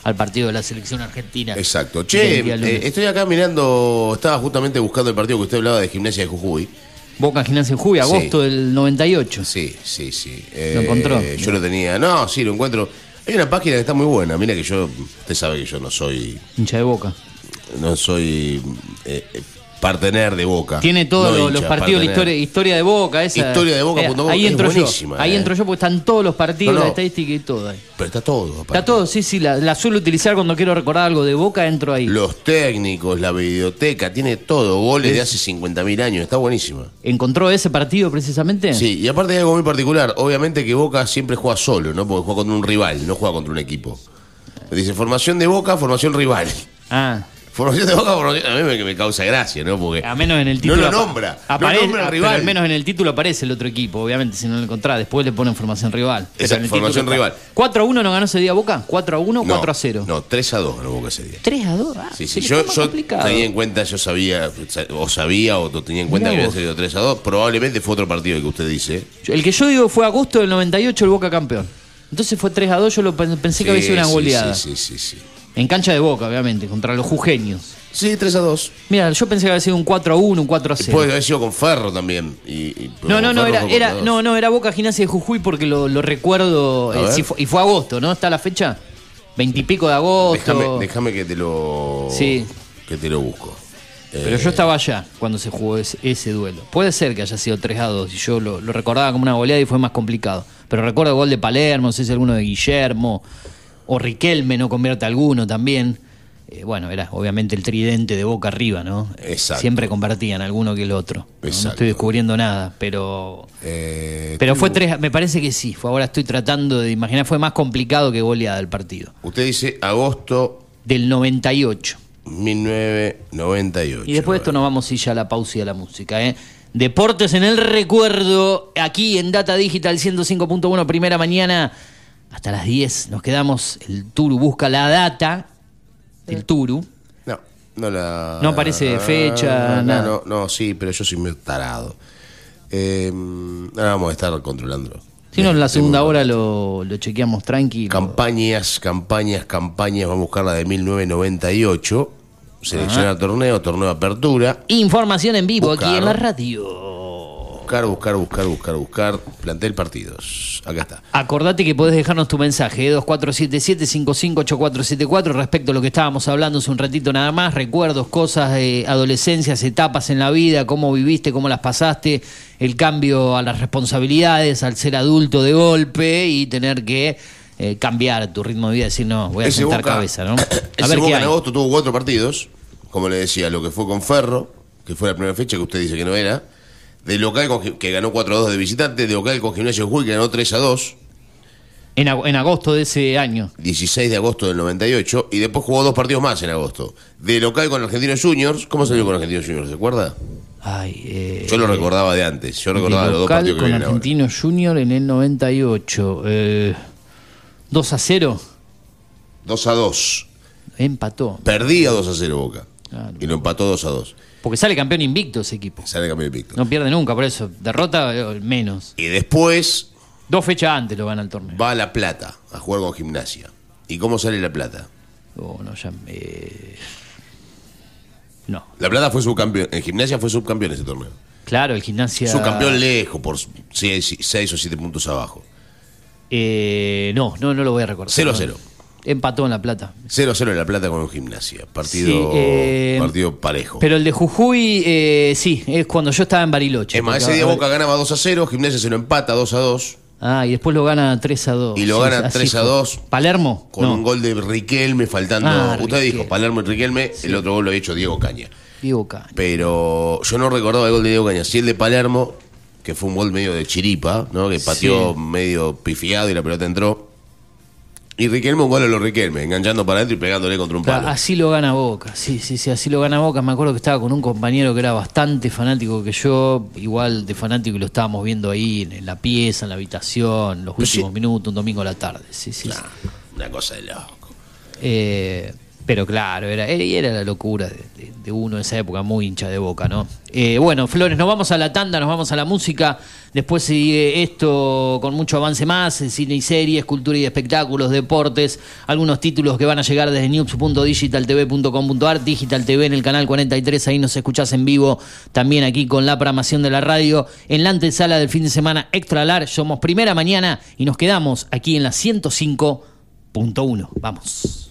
Al partido de la selección argentina. Exacto. Che, eh, estoy acá mirando, estaba justamente buscando el partido que usted hablaba de gimnasia de Jujuy. Boca Gimnasia en Jujuy, Sí. agosto del 98. Sí, sí, sí. ¿Lo encontró? Yo lo tenía. No, sí, lo encuentro. Hay una página que está muy buena. Mira que yo, usted sabe que yo no soy, Hincha de Boca. no soy eh, eh, partener de Boca. Tiene todos No los, partidos, la historia, historia de Boca. Esa, Historia de Boca.com ahí es entro yo. Ahí eh. entro yo porque están todos los partidos, No, no. la estadística y todo ahí. Pero está todo. aparte. Está todo, sí, sí, la, la suelo utilizar cuando quiero recordar algo de Boca, entro ahí. Los técnicos, la videoteca, tiene todo. Goles de hace 50.000 años. Está buenísima. ¿Encontró ese partido precisamente? Sí, y aparte hay algo muy particular. Obviamente que Boca siempre juega solo, ¿no? Porque juega contra un rival, no juega contra un equipo. Dice formación de Boca, formación rival. Ah, Formación de Boca, formación... A mí me, me causa gracia, ¿no? Porque a menos en el no título. lo apa- nombra. Aparece, no nombra al pero rival. al menos en el título aparece el otro equipo, obviamente, si no lo encontrás. Después le ponen formación rival. Exacto, formación está. rival. 4 a 1 no ganó ese día Boca. 4 a 1, No, 4 a 0. No, 3 a 2 ganó Boca ese día. 3 a 2. Ah, Sí, sí, está yo, yo complicado. tenía en cuenta, yo sabía, o sabía, o tenía en cuenta Mirá que había sido 3 a 2. Probablemente fue otro partido que usted dice. El que yo digo fue agosto del 98 el Boca campeón. Entonces fue 3 a 2, yo lo pen- pensé que había sido una goleada. Sí, sí, sí, sí. En cancha de Boca, obviamente, contra los jujeños. Sí, 3 a 2. Mira, yo pensé que había sido un 4 a 1, un 4 a 0. Puede haber sido con Ferro también. Y, y- No, no, no, era, era, 4 a 2. no, no, era Boca Gimnasia de Jujuy porque lo, lo recuerdo. Eh, fue- y fue agosto, ¿no? ¿Está la fecha? Veintipico de agosto. Déjame, déjame que te lo. Sí. Que te lo busco. Pero yo estaba allá cuando se jugó ese, ese duelo. Puede ser que haya sido 3 a 2 y yo lo, lo recordaba como una goleada y fue más complicado. Pero recuerdo el gol de Palermo, no sé si alguno de Guillermo o Riquelme no convierte alguno también. Eh, bueno, era obviamente el tridente de boca arriba, ¿no? Exacto. Siempre convertían alguno que el otro. No, No estoy descubriendo nada, pero Eh, pero fue tres, me parece que sí. Fue ahora estoy tratando de imaginar, fue más complicado que goleada el partido. Usted dice agosto Del 98. 1998. Y después de esto nos vamos a ir ya a la pausa y a la música, ¿eh? Deportes en el recuerdo, aquí en Data Digital 105.1, primera mañana, hasta las 10. Nos quedamos, el Turu busca la data del Turu. No, no la. No aparece fecha, no, nada. No, no, sí, pero yo soy medio tarado. Eh, ahora vamos a estar controlándolo. Si no, en la Sí, segunda muy hora lo, lo chequeamos tranquilo. Campañas, campañas, campañas. Vamos a buscar la de 1998. Seleccionar torneo, torneo de apertura. Información en vivo aquí en la radio. Buscar, buscar, buscar, buscar, buscar. Plantel partidos. Acá está. Acordate que podés dejarnos tu mensaje, ¿eh? 2477-558474, respecto a lo que estábamos hablando hace un ratito nada más, recuerdos, cosas de adolescencias, etapas en la vida, cómo viviste, cómo las pasaste, el cambio a las responsabilidades, al ser adulto de golpe y tener que eh, cambiar tu ritmo de vida, decir, no, voy a Ese sentar Boca- cabeza, ¿no? A Ese ver Boca qué en agosto tuvo cuatro partidos. Como le decía, lo que fue con Ferro, que fue la primera fecha que usted dice que no era. De local con que ganó 4 a 2 de visitante. De local con Gimnasio Jujuy que ganó 3 a 2. En, ag- en agosto de ese año. 16 de agosto del 98. Y después jugó dos partidos más en agosto. De local con Argentinos Juniors. ¿Cómo salió con Argentinos Juniors? ¿Se acuerda? Ay, eh, Yo lo recordaba de antes. Yo de recordaba los dos partidos que con vienen ahora. Argentino Junior en el 98. Eh, 2 a 0. 2 a 2. Empató. Perdía 2 a 0 Boca. Claro. Y lo empató 2 a 2. Porque sale campeón invicto ese equipo. Sale campeón invicto. No pierde nunca, por eso. Derrota eh, menos. Y después Dos fechas antes lo gana el torneo. va a La Plata a jugar con Gimnasia. ¿Y cómo sale La Plata? Oh, no, ya. eh, No. La Plata fue subcampeón. En Gimnasia fue subcampeón ese torneo. Claro, el gimnasia. Subcampeón lejos, por 6 o 7 puntos abajo. Eh, no, no, no lo voy a recordar. 0 a No. 0. Empató en La Plata. 0 a 0 en La Plata con Gimnasia. Partido, Sí, eh, partido parejo. Pero el de Jujuy, eh, sí, es cuando yo estaba en Bariloche. es más, ese día Boca ganaba 2 a 0, Gimnasia se lo empata 2 a 2, Ah, y después lo gana 3 a 2. Y lo gana 3 a 2. ¿Palermo? con No. un gol de Riquelme faltando. Ah, usted Riquelme. dijo Palermo y Riquelme, el otro gol lo ha hecho Diego Caña. Diego Caña. Pero yo no recordaba el gol de Diego Caña. Sí el de Palermo, que fue un gol medio de chiripa, ¿no? Que pateó Sí. medio pifiado y la pelota entró. Y Riquelme un gol a los Riquelme, enganchando para adentro y pegándole contra un palo. Así lo gana Boca, sí, sí, sí, así lo gana Boca. Me acuerdo que estaba con un compañero que era bastante fanático que yo, igual de fanático y lo estábamos viendo ahí en la pieza, en la habitación, los sí. últimos minutos, un domingo a la tarde. Sí, sí. sí. Una cosa de loco. Eh, pero claro, era, era, la locura de, de- de uno en esa época, muy hincha de boca, ¿no? Eh, bueno, Flores, nos vamos a la tanda, nos vamos a la música. Después sigue esto con mucho avance más: cine y series, cultura y espectáculos, deportes, algunos títulos que van a llegar desde news.digitaltv.com.ar, Digital TV en el canal 43. Ahí nos escuchás en vivo también aquí con la programación de la radio. En la antesala del fin de semana extra large, somos primera mañana y nos quedamos aquí en la 105.1. Vamos.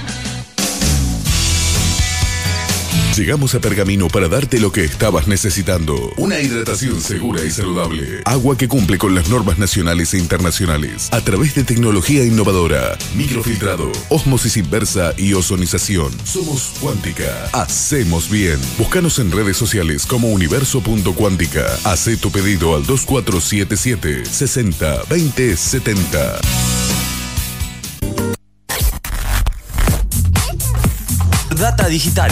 Llegamos a Pergamino para darte lo que estabas necesitando. Una hidratación segura y saludable. Agua que cumple con las normas nacionales e internacionales. A través de tecnología innovadora. Microfiltrado, osmosis inversa y ozonización. Somos Cuántica. Hacemos bien. Búscanos en redes sociales como universo.cuántica. Hacé tu pedido al 2477 60 20 70. Data Digital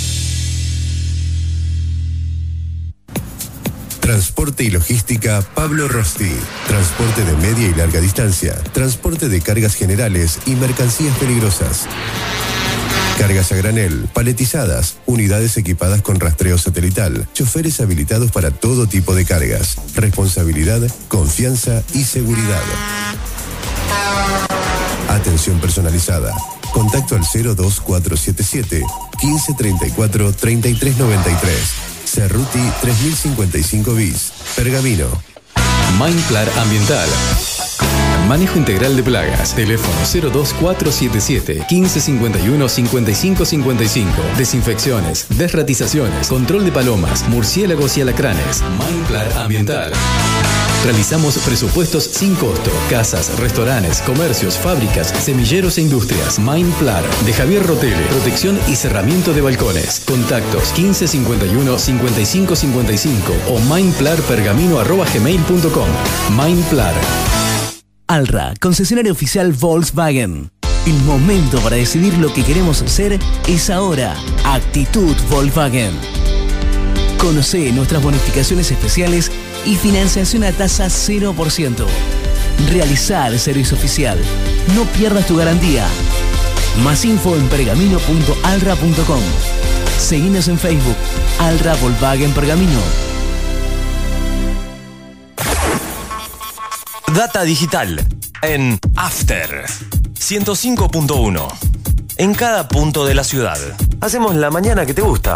Transporte y logística Pablo Rosti. Transporte de media y larga distancia. Transporte de cargas generales y mercancías peligrosas. Cargas a granel, paletizadas, unidades equipadas con rastreo satelital, choferes habilitados para todo tipo de cargas. Responsabilidad, confianza y seguridad. Atención personalizada. Contacto al 02477 1534 3393. Cerruti 3055 bis. Pergamino. Mindclar Ambiental. Manejo integral de plagas. Teléfono 02477 1551 5555. Desinfecciones, desratizaciones, control de palomas, murciélagos y alacranes. Mindclar Ambiental. Realizamos presupuestos sin costo. Casas, restaurantes, comercios, fábricas, semilleros e industrias. Mindplar de Javier Rotele. Protección y cerramiento de balcones. Contactos 1551 5555 o mindplarpergamino.gmail.com. Mindplar. Alra, concesionario oficial Volkswagen. El momento para decidir lo que queremos hacer es ahora. Actitud Volkswagen. Conoce nuestras bonificaciones especiales y financiación a tasa 0%. Realiza el servicio oficial. No pierdas tu garantía. Más info en pergamino.alra.com. Seguinos en Facebook. Alra Volkswagen Pergamino. Data digital en After 105.1. En cada punto de la ciudad. Hacemos la mañana que te gusta.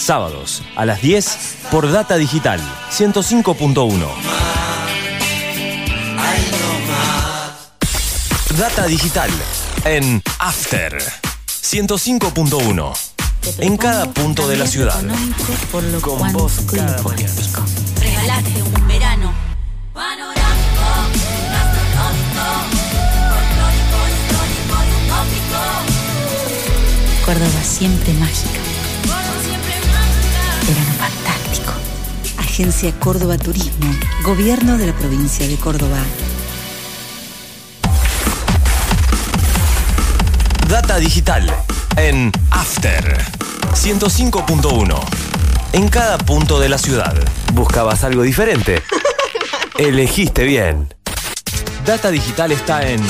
Sábados a las 10 por Data Digital 105.1. Data Digital en After 105.1. En cada punto de la ciudad. por lo Con fui cada político. Regalaste un verano panorámico, gastronómico, folclórico, histórico y utópico. Córdoba siempre mágica. Agencia Córdoba Turismo. Gobierno de la provincia de Córdoba. Data Digital en After 105.1. En cada punto de la ciudad. ¿Buscabas algo diferente? Elegiste bien. Data Digital está en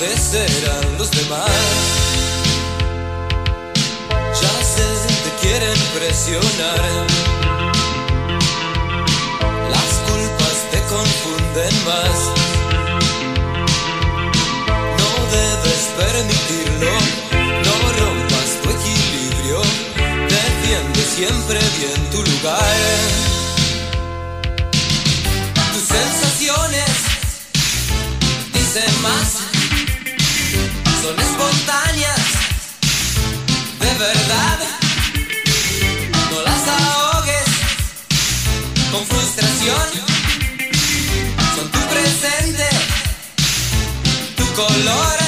lo agradecerán los demás. Ya sé, te quieren presionar. Las culpas te confunden más. No debes permitirlo, no rompas tu equilibrio, defiende siempre bien tu lugar. Tus sensaciones dicen más, son espontáneas, de verdad. No las ahogues con frustración, son tu presente tu color.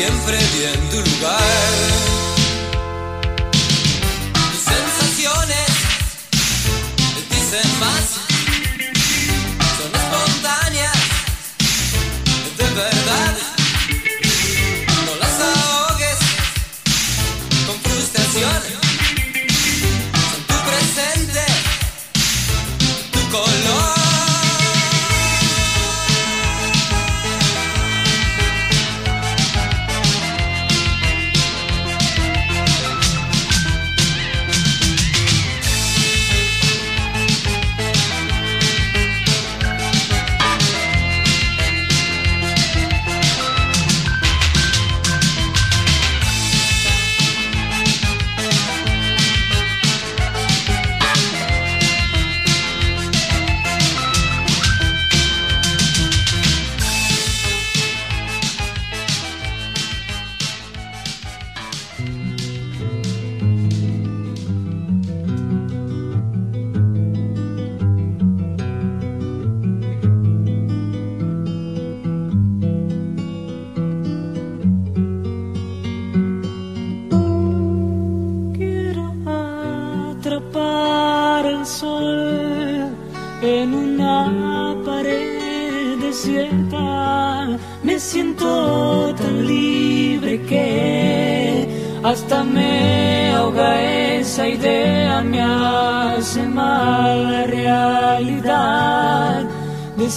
siempre bien tu lugar. Tus sensaciones dicen más,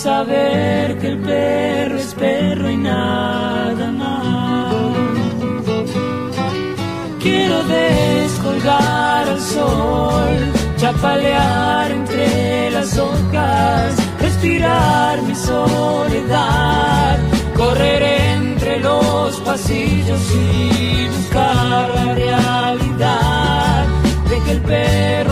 saber que el perro es perro y nada más. Quiero descolgar al sol, chapalear entre las hojas, respirar mi soledad, correr entre los pasillos y buscar la realidad de que el perro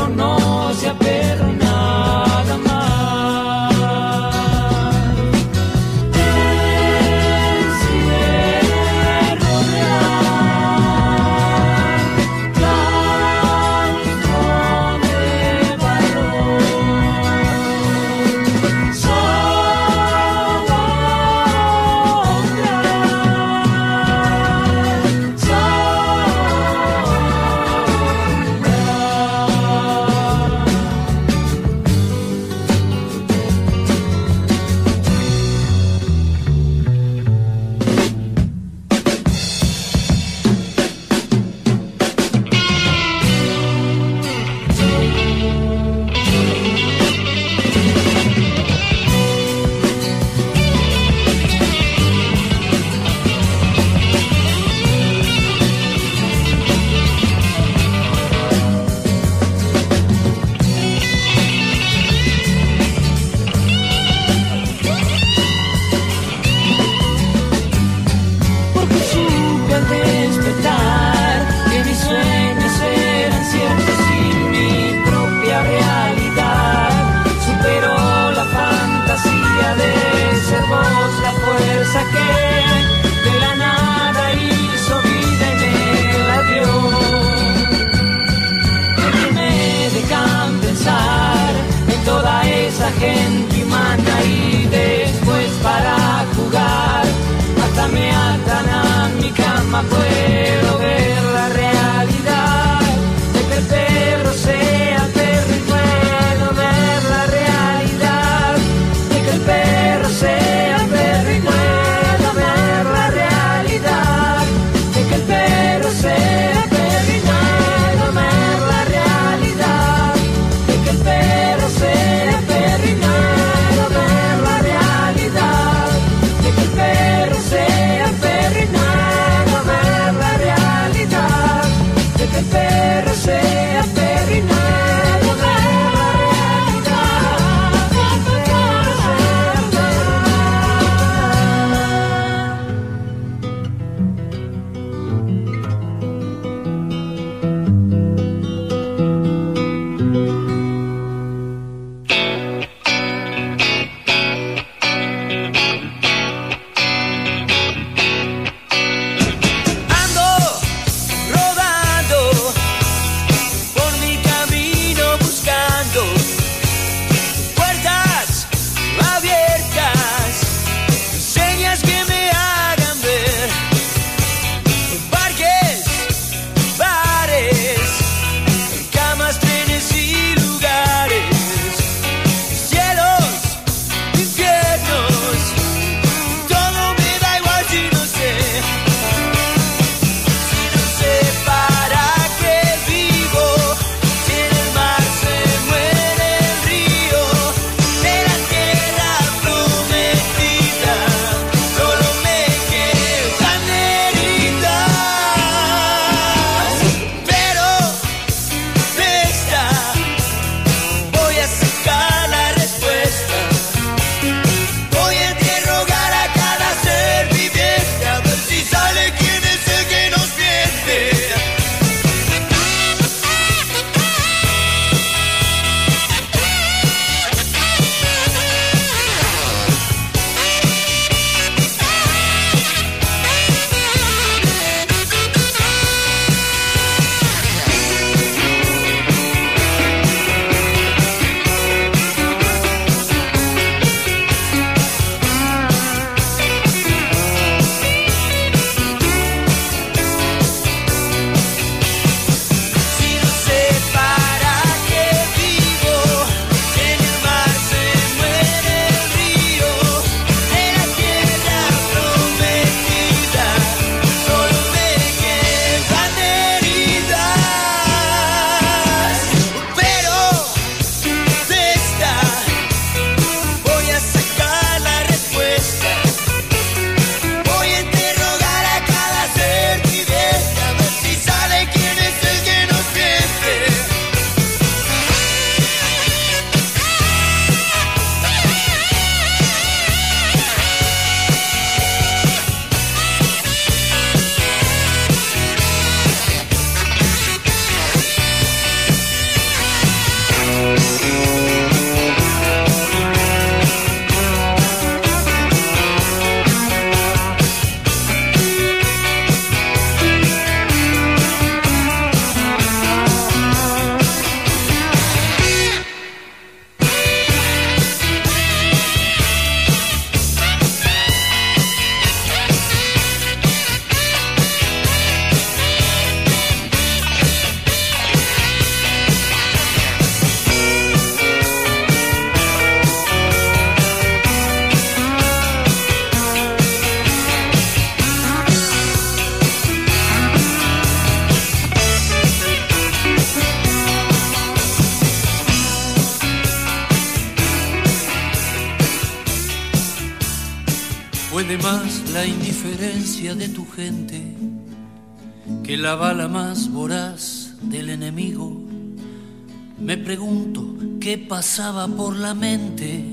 pasaba por la mente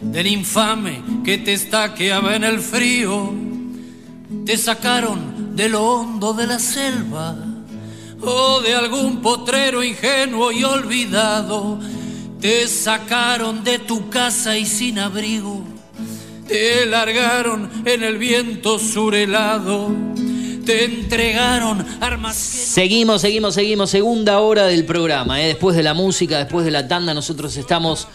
del infame que te estaqueaba en el frío. Te sacaron de lo hondo de la selva o de algún potrero ingenuo y olvidado. Te sacaron de tu casa y sin abrigo. Te largaron en el viento surelado. Te entregaron armas Seguimos, seguimos, seguimos. Segunda hora del programa. ¿eh? Después de la música, después de la tanda, nosotros estamos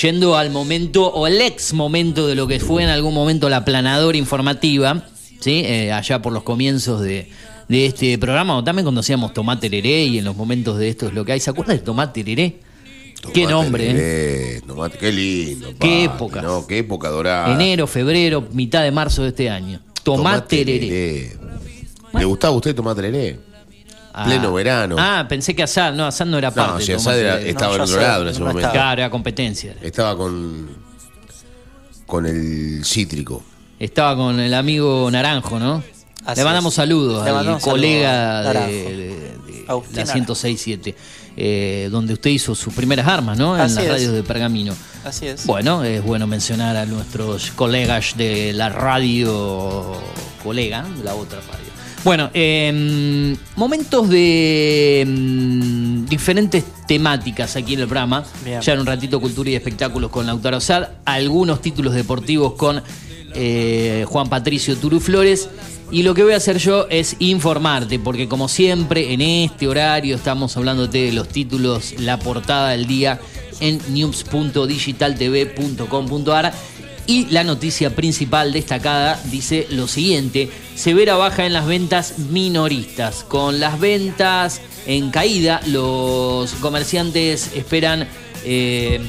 yendo al momento o el ex momento de lo que fue en algún momento la planadora informativa, ¿sí? Eh, allá por los comienzos de, de este programa, o también cuando hacíamos Tomate Tereré y en los momentos de esto es lo que hay. ¿Se acuerdan de Tomate? Qué Tomate nombre, ¿eh? Tereré, tomate, qué lindo. Qué época. No, qué época dorada. Enero, febrero, mitad de marzo de este año. Tomate Tereré. Tereré. ¿Le gustaba a usted tomate tereré? Ah. Pleno verano. Ah, pensé que Asad, no, Asad no era parte. No, de si Asad era- estaba No, en lado en ese no momento. estaba. Claro, era competencia. Estaba con. con el cítrico. Estaba con el amigo Naranjo, ¿no? Así Le mandamos es. saludos Le al mandamos colega saludos a de, Naranjo. de- la Naranjo. 106.7, eh, donde usted hizo sus primeras armas, ¿no? En Así las es. radios de Pergamino. Así es. Bueno, es bueno mencionar a nuestros colegas de la radio colega, la otra radio. Bueno, em, momentos de em, diferentes temáticas aquí en el programa. Bien. Ya en un ratito cultura y espectáculos con Lautaro Sad, algunos títulos deportivos con eh, Juan Patricio Turu Flores. Y lo que voy a hacer yo es informarte, porque como siempre en este horario estamos hablándote de los títulos, la portada del día en news.digitaltv.com.ar. Y la noticia principal destacada dice lo siguiente, severa baja en las ventas minoristas. Con las ventas en caída, los comerciantes esperan eh,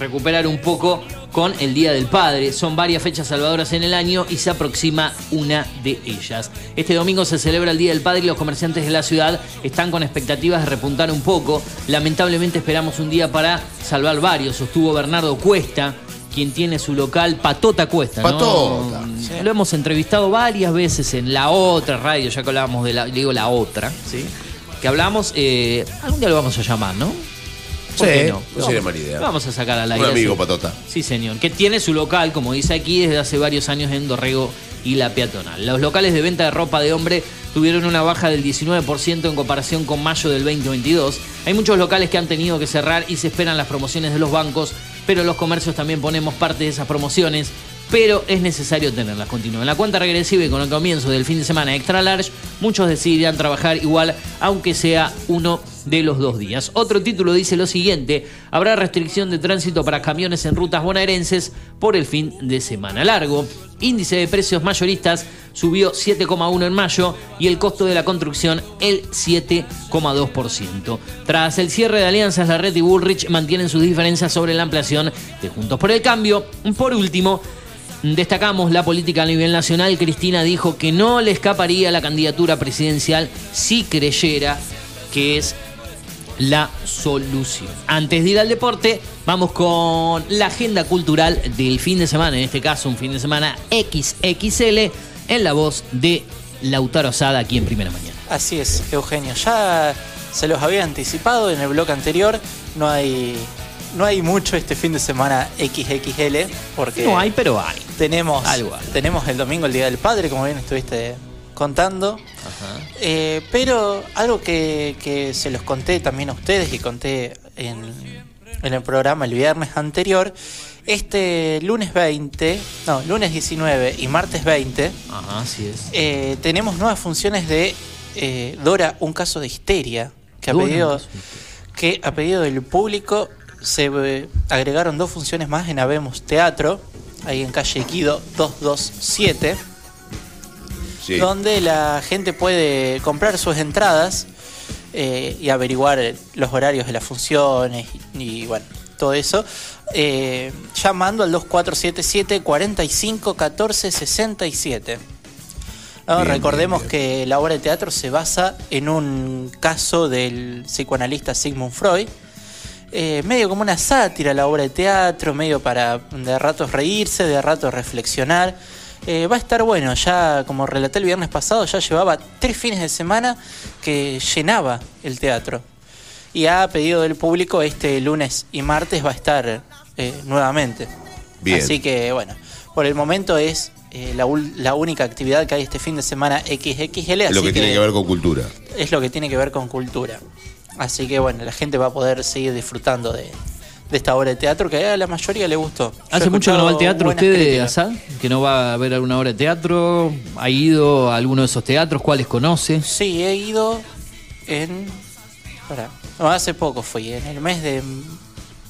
recuperar un poco con el Día del Padre. Son varias fechas salvadoras en el año y se aproxima una de ellas. Este domingo se celebra el Día del Padre y los comerciantes de la ciudad están con expectativas de repuntar un poco. Lamentablemente esperamos un día para salvar varios, sostuvo Bernardo Cuesta. Quien tiene su local, Patota Cuesta. ¿no? Patota. Lo hemos entrevistado varias veces en la otra radio, ya que hablábamos de la, digo la otra, ¿sí? Que hablamos, eh, algún día lo vamos a llamar, ¿no? ¿Por Sí, qué no? no sería mala idea. Lo vamos a sacar al Un aire. amigo así. patota. Sí, señor. Que tiene su local, como dice aquí, desde hace varios años en Dorrego y La Peatonal. Los locales de venta de ropa de hombre tuvieron una baja del 19% en comparación con mayo del 2022. Hay muchos locales que han tenido que cerrar y se esperan las promociones de los bancos, pero los comercios también ponemos parte de esas promociones. Pero es necesario tenerlas. Continúa. En la cuenta regresiva y con el comienzo del fin de semana extra large, muchos decidirán trabajar igual, aunque sea uno de los dos días. Otro título dice lo siguiente: habrá restricción de tránsito para camiones en rutas bonaerenses por el fin de semana largo. Índice de precios mayoristas subió 7,1 en mayo y el costo de la construcción el 7,2%. Tras el cierre de alianzas, la red y Bullrich mantienen sus diferencias sobre la ampliación de Juntos por el Cambio. Por último, Destacamos la política a nivel nacional. Cristina dijo que no le escaparía la candidatura presidencial si creyera que es la solución. Antes de ir al deporte, vamos con la agenda cultural del fin de semana, en este caso un fin de semana XXL, en la voz de Lautaro Sada aquí en Primera Mañana. Así es, Eugenio. Ya se los había anticipado en el blog anterior. No hay, no hay mucho este fin de semana XXL. Porque No hay, pero hay. Tenemos, Algo tenemos el domingo el Día del Padre, como bien estuviste contando. Eh, pero algo que, que se los conté también a ustedes y conté en, en el programa el viernes anterior. Este lunes 20, no, lunes 19 y martes 20, Ajá, así es. eh, tenemos nuevas funciones de eh, Dora, un caso de histeria, que a pedido, que a pedido del público se eh, agregaron dos funciones más en Habemos Teatro, ahí en calle Guido 227, Sí. donde la gente puede comprar sus entradas eh, y averiguar eh, los horarios de las funciones y, y, bueno, todo eso, eh, llamando al 2477 45 14 67. No, Bien, recordemos bien, que la obra de teatro se basa en un caso del psicoanalista Sigmund Freud. Eh, medio como una sátira la obra de teatro, medio para de ratos reírse, de ratos reflexionar. Eh, va a estar bueno, ya como relaté el viernes pasado, ya llevaba tres fines de semana que llenaba el teatro. Y a pedido del público, este lunes y martes va a estar eh, nuevamente. Bien. Así que bueno, por el momento es eh, la, la única actividad que hay este fin de semana XXL. lo así que tiene que ver con cultura. es lo que tiene que ver con cultura. Así que bueno, la gente va a poder seguir disfrutando de, de esta obra de teatro que a la mayoría le gustó. Yo ¿Hace mucho que no va al teatro usted. Asad? ¿Que no va a ver alguna obra de teatro? ¿Ha ido a alguno de esos teatros? ¿Cuáles conoce? Sí, he ido en. pará. No, hace poco fui, en el mes de,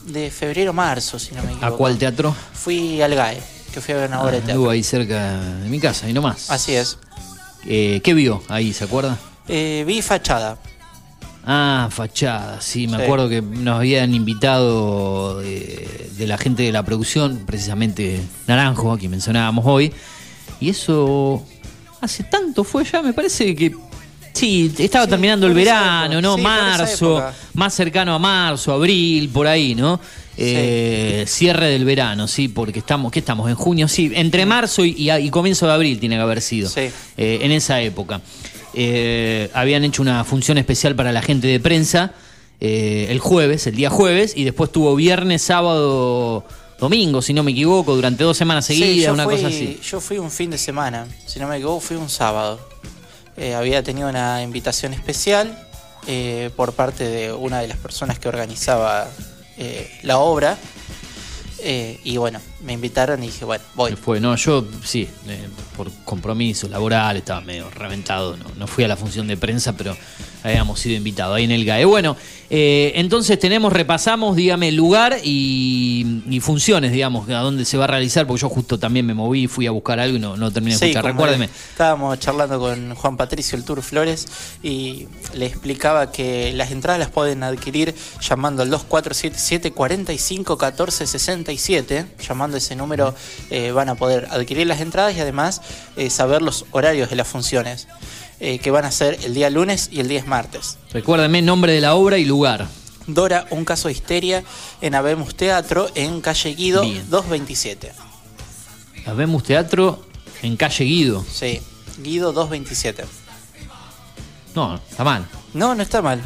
de febrero marzo, si no me equivoco. ¿A cuál teatro? Fui al GAE, que fui a ver una obra de teatro. Estuvo ahí cerca de mi casa, y no más. Así es. Eh, ¿Qué vio ahí, se acuerda? Eh, vi Fachada. Ah, fachada, sí, me Sí. acuerdo que nos habían invitado de, de la gente de la producción, precisamente Naranjo, a quien mencionábamos hoy, y eso hace tanto fue ya, me parece que sí, estaba terminando el verano, época. ¿no? Sí, marzo, más cercano a marzo, abril, por ahí, ¿no? Eh, Cierre del verano, sí, porque estamos, ¿qué estamos? En junio, sí, entre marzo y, y- y comienzo de abril tiene que haber sido, Sí. eh, en esa época. Eh, habían hecho una función especial para la gente de prensa eh, el jueves, el día jueves, y después tuvo viernes, sábado, domingo, si no me equivoco, durante dos semanas seguidas, una fui- cosa así. Yo fui un fin de semana, si no me equivoco, fui un sábado. Eh, había tenido una invitación especial eh, por parte de una de las personas que organizaba eh, la obra. Y bueno, me invitaron y dije, bueno, voy. Fue, no, yo sí, eh, por compromiso laboral estaba medio reventado, no, no fui a la función de prensa, pero habíamos sido invitados ahí en el GAE. Bueno, eh, entonces tenemos, repasamos, dígame, lugar y, y funciones, digamos, a dónde se va a realizar, porque yo justo también me moví, fui a buscar algo y no, no terminé de Sí, escuchar. Recuérdeme. Estábamos charlando con Juan Patricio el Tour Flores y le explicaba que las entradas las pueden adquirir llamando al 2477 45 14 67. Llamando ese número eh, van a poder adquirir las entradas y además eh, saber los horarios de las funciones eh, que van a ser el día lunes y el día martes. Recuérdeme nombre de la obra y lugar. Dora, un caso de histeria en Habemos Teatro en calle Guido 227. Habemos Teatro en Calle Guido. Sí, Guido 227. No, está mal. No, no está mal.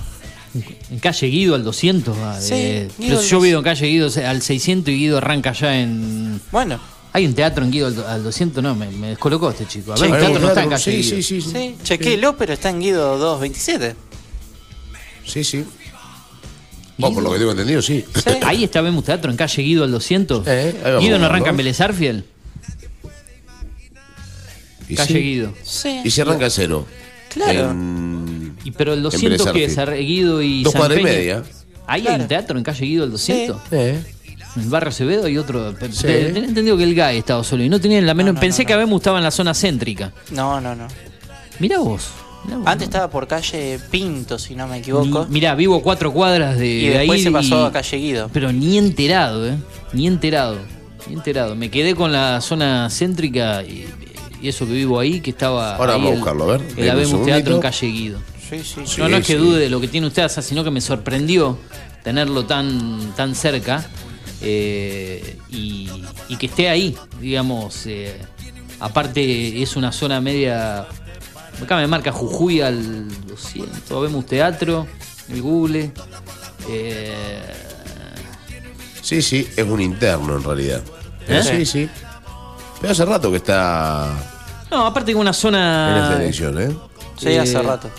En calle Guido al 200. va, Sí, de- Guido pero yo vivo en calle Guido al 600 y Guido arranca ya en. Bueno. ¿Hay un teatro en Guido al, al 200? No, me, me descolocó este chico. A ver, Sí, el teatro no está en calle sí, Guido. sí, sí, Sí, chequéelo, pero está en Guido 227. Sí, sí. Vos, por lo que tengo entendido, sí. Ahí está Vemos Teatro en calle Guido al 200. ahí vamos Guido no arranca en Vélez Arfiel. Calle sí. Guido. Sí. Y se arranca cero. Claro. En- Y pero el en 200 que es Guido y Dos San cuadras y Peña. media. Ahí hay un teatro en calle Guido al 200. Eh. En el barrio Acevedo hay otro. Sí. te- Tenía entendido que el GAE estaba solo y no tenía la menos. Pensé que Abemu estaba en la zona céntrica. No, no, no. Mirá vos. mirá vos. Antes estaba por calle Pinto, si no me equivoco. Ni- mirá, vivo cuatro cuadras de, y de después ahí se pasó y- a calle Guido. Pero ni enterado, ¿eh? Ni enterado. Ni enterado. Me quedé con la zona céntrica y, y eso que vivo ahí, que estaba. Ahora ahí vamos a el- buscarlo, a ver. El Habemos Teatro en calle Guido. Sí, sí, sí. no, no es que dude de lo que tiene usted, Asa, sino que me sorprendió tenerlo tan, tan cerca eh, y, y que esté ahí, digamos. eh, aparte, es una zona media. Acá me marca Jujuy al 200. Vemos teatro, el Google. eh, Sí, sí, es un interno en realidad. ¿Eh? Sí, sí. Pero hace rato que está no, aparte que una en zona. esta elección, ¿eh? Sí, hace rato.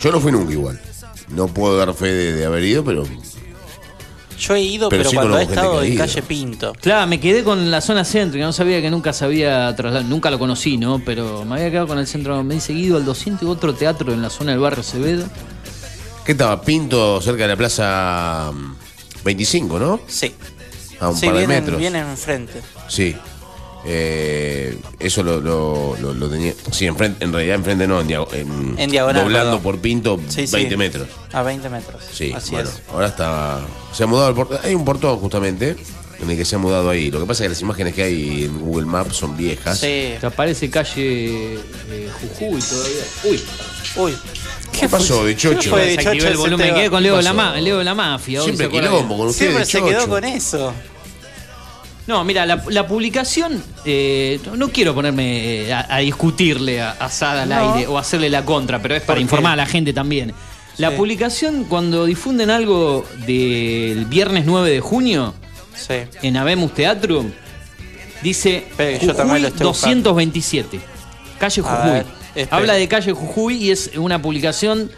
Yo no fui nunca igual. No puedo dar fe de, de haber ido, pero Yo he ido, Pero pero, sí cuando he estado en ido. calle Pinto. Claro, me quedé con la zona céntrica, no sabía que nunca se había trasladado, nunca lo conocí, ¿no? Pero me había quedado con el centro, me he seguido al 200 y otro teatro en la zona del barrio Acevedo. ¿qué estaba? Pinto cerca de la plaza mm, 25, ¿no? Sí. A un sí, par de vienen, metros. vienen enfrente. Sí. Eh, eso lo, lo- lo- lo tenía. Sí, enfrente, en realidad enfrente no, en, diago- en- En diagonal, Doblando perdón. por Pinto Sí, sí. 20 metros. A 20 metros. Sí, Así bueno, es. ahora está. Se ha mudado el portón. Hay un portón justamente en el que se ha mudado ahí. Lo que pasa es que las imágenes que hay en Google Maps son viejas. Sí. Te aparece calle eh, Jujuy todavía. Uy, Uy. ¿Qué pasó, bichocho? ¿Qué fue, bichocho, el volumen, quedé con Leo ¿Qué de, la Leo de la mafia. Siempre quilombo con ustedes, Siempre se Chocho. quedó con eso. No, mira, la, la publicación, eh, no- quiero ponerme eh, a, a discutirle a, a Sada al No. aire o hacerle la contra, pero es para informar a la gente también. La Sí. publicación, cuando difunden algo del viernes 9 de junio Sí. en Habemos Teatro, dice Espere que yo también lo Jujuy estoy buscando. 227, calle Jujuy. ver, espere. Habla de calle Jujuy y es una publicación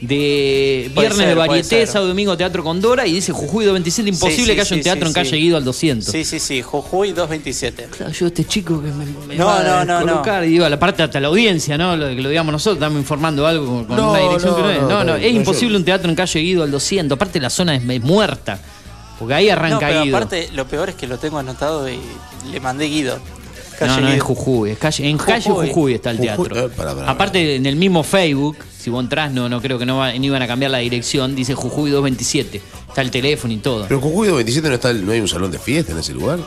de viernes ser, de varieté, sábado domingo teatro con Dora y dice Jujuy 227, imposible Sí, sí, que haya un sí, teatro en calle. Guido al 200. Sí, sí, sí, Jujuy 227. Claro, yo este chico que me, me No, va no, a no, no. colocar, y digo, a la parte hasta la audiencia, ¿no? Lo que lo digamos nosotros, estamos informando algo con, No, una dirección no, que no es. no, No, no, no, es no, imposible yo- un teatro en calle Guido al 200. Aparte la zona es, es muerta. Porque ahí No, arranca pero Guido. aparte, lo peor es que lo tengo anotado y le mandé Guido. No, Calle no, es. Jujuy. Es calle, en calle Jujuy. Está el Jujuy, teatro. eh, Aparte, en el mismo Facebook, si vos entrás, no, no creo que no, va- no iban a cambiar la dirección, dice Jujuy 227. Está el teléfono y todo. Pero Jujuy 27 no, está, no hay un salón de fiesta en ese lugar.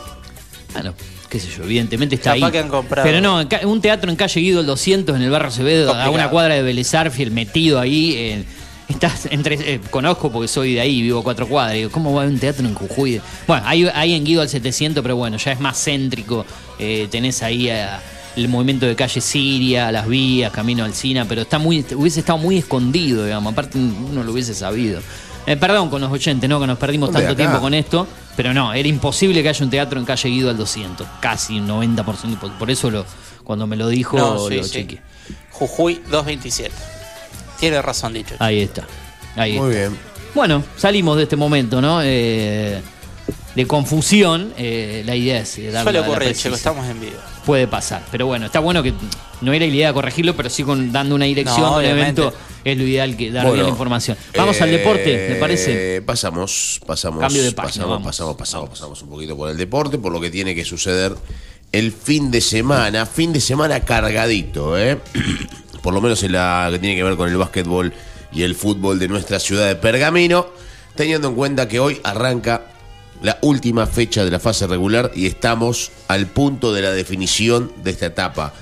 Bueno, qué sé yo, evidentemente está Capaz ahí. que han comprado. Pero no, un teatro en calle Guido el 200 en el barrio Acevedo, a una cuadra de Vélez Arfiel, metido ahí. eh, estás entre, eh, conozco porque soy de ahí, vivo cuatro cuadras. Digo, ¿cómo va a haber un teatro en Jujuy? Bueno, hay, hay en Guido al 700, pero bueno, ya es más céntrico. eh, tenés ahí a- el movimiento de calle Siria, las vías, camino al Sina, pero está muy, hubiese estado muy escondido, digamos. Aparte, uno lo hubiese sabido. Eh, perdón con los oyentes, ¿no? Que nos perdimos Hombre, tanto acá. tiempo con esto. Pero no, era imposible que haya un teatro en calle Guido al 200. Casi un 90%. Por, por eso lo, cuando me lo dijo, No, sí, lo sí. chequeé. Jujuy 227. Tiene razón dicho. Ahí está. Ahí Muy está. bien. Bueno, salimos de este momento, ¿no? Eh, de confusión. Eh, la idea es eh, darle Suele la ocurrir, chicos, estamos en vivo. Puede pasar. Pero bueno, está bueno que no era la idea de corregirlo, pero sí con, dando una dirección No, un evento es lo ideal que dar Bueno, bien la información. Vamos al deporte, ¿le parece? Eh, Pasamos, pasamos. Cambio de página, pasamos, vamos. pasamos, pasamos, pasamos un poquito por el deporte, por lo que tiene que suceder el fin de semana. Fin de semana cargadito, ¿eh? Por lo menos en la que tiene que ver con el básquetbol y el fútbol de nuestra ciudad de Pergamino. Teniendo en cuenta que hoy arranca la última fecha de la fase regular y estamos al punto de la definición de esta etapa.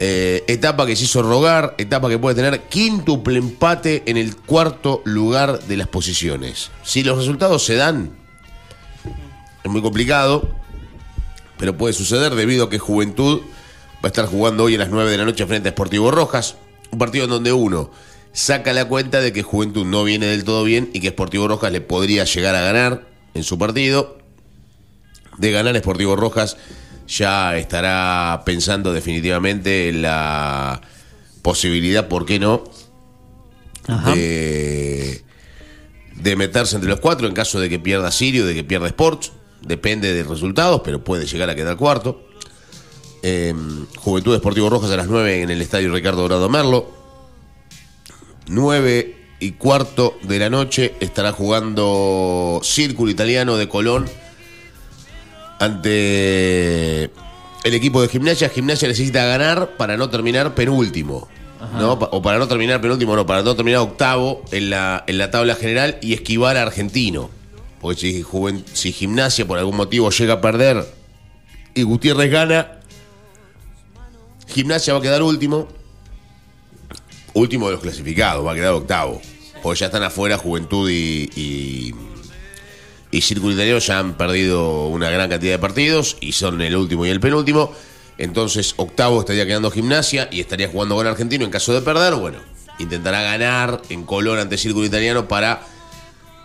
Eh, etapa que se hizo rogar, etapa que puede tener quíntuple empate en el cuarto lugar de las posiciones. Si los resultados se dan, es muy complicado, pero puede suceder debido a que Juventud va a estar jugando hoy a las 9 de la noche frente a Sportivo Rojas, un partido en donde uno saca la cuenta de que Juventud no viene del todo bien y que Sportivo Rojas le podría llegar a ganar en su partido. De ganar Sportivo Rojas ya estará pensando definitivamente en la posibilidad, ¿por qué no?, de, de meterse entre los cuatro en caso de que pierda Sirio, de que pierda Sports. Depende de resultados, pero puede llegar a quedar cuarto. Eh, Juventud Deportivo Rojas a las 9 en el estadio Ricardo Dorado Merlo. 9 y cuarto de la noche estará jugando Círculo Italiano de Colón ante el equipo de gimnasia. Gimnasia necesita ganar para no terminar penúltimo. ¿no? O para no terminar penúltimo, no, para no terminar octavo en la, en la tabla general y esquivar a Argentino. Porque si Gimnasia por algún motivo llega a perder y Gutiérrez gana, Gimnasia va a quedar último. Último de los clasificados, va a quedar octavo. Porque ya están afuera Juventud y, y, y Círculo ya han perdido una gran cantidad de partidos y son el último y el penúltimo. Entonces, octavo estaría quedando gimnasia y estaría jugando con Argentino. En caso de perder, bueno, intentará ganar en color ante Círculo Italiano para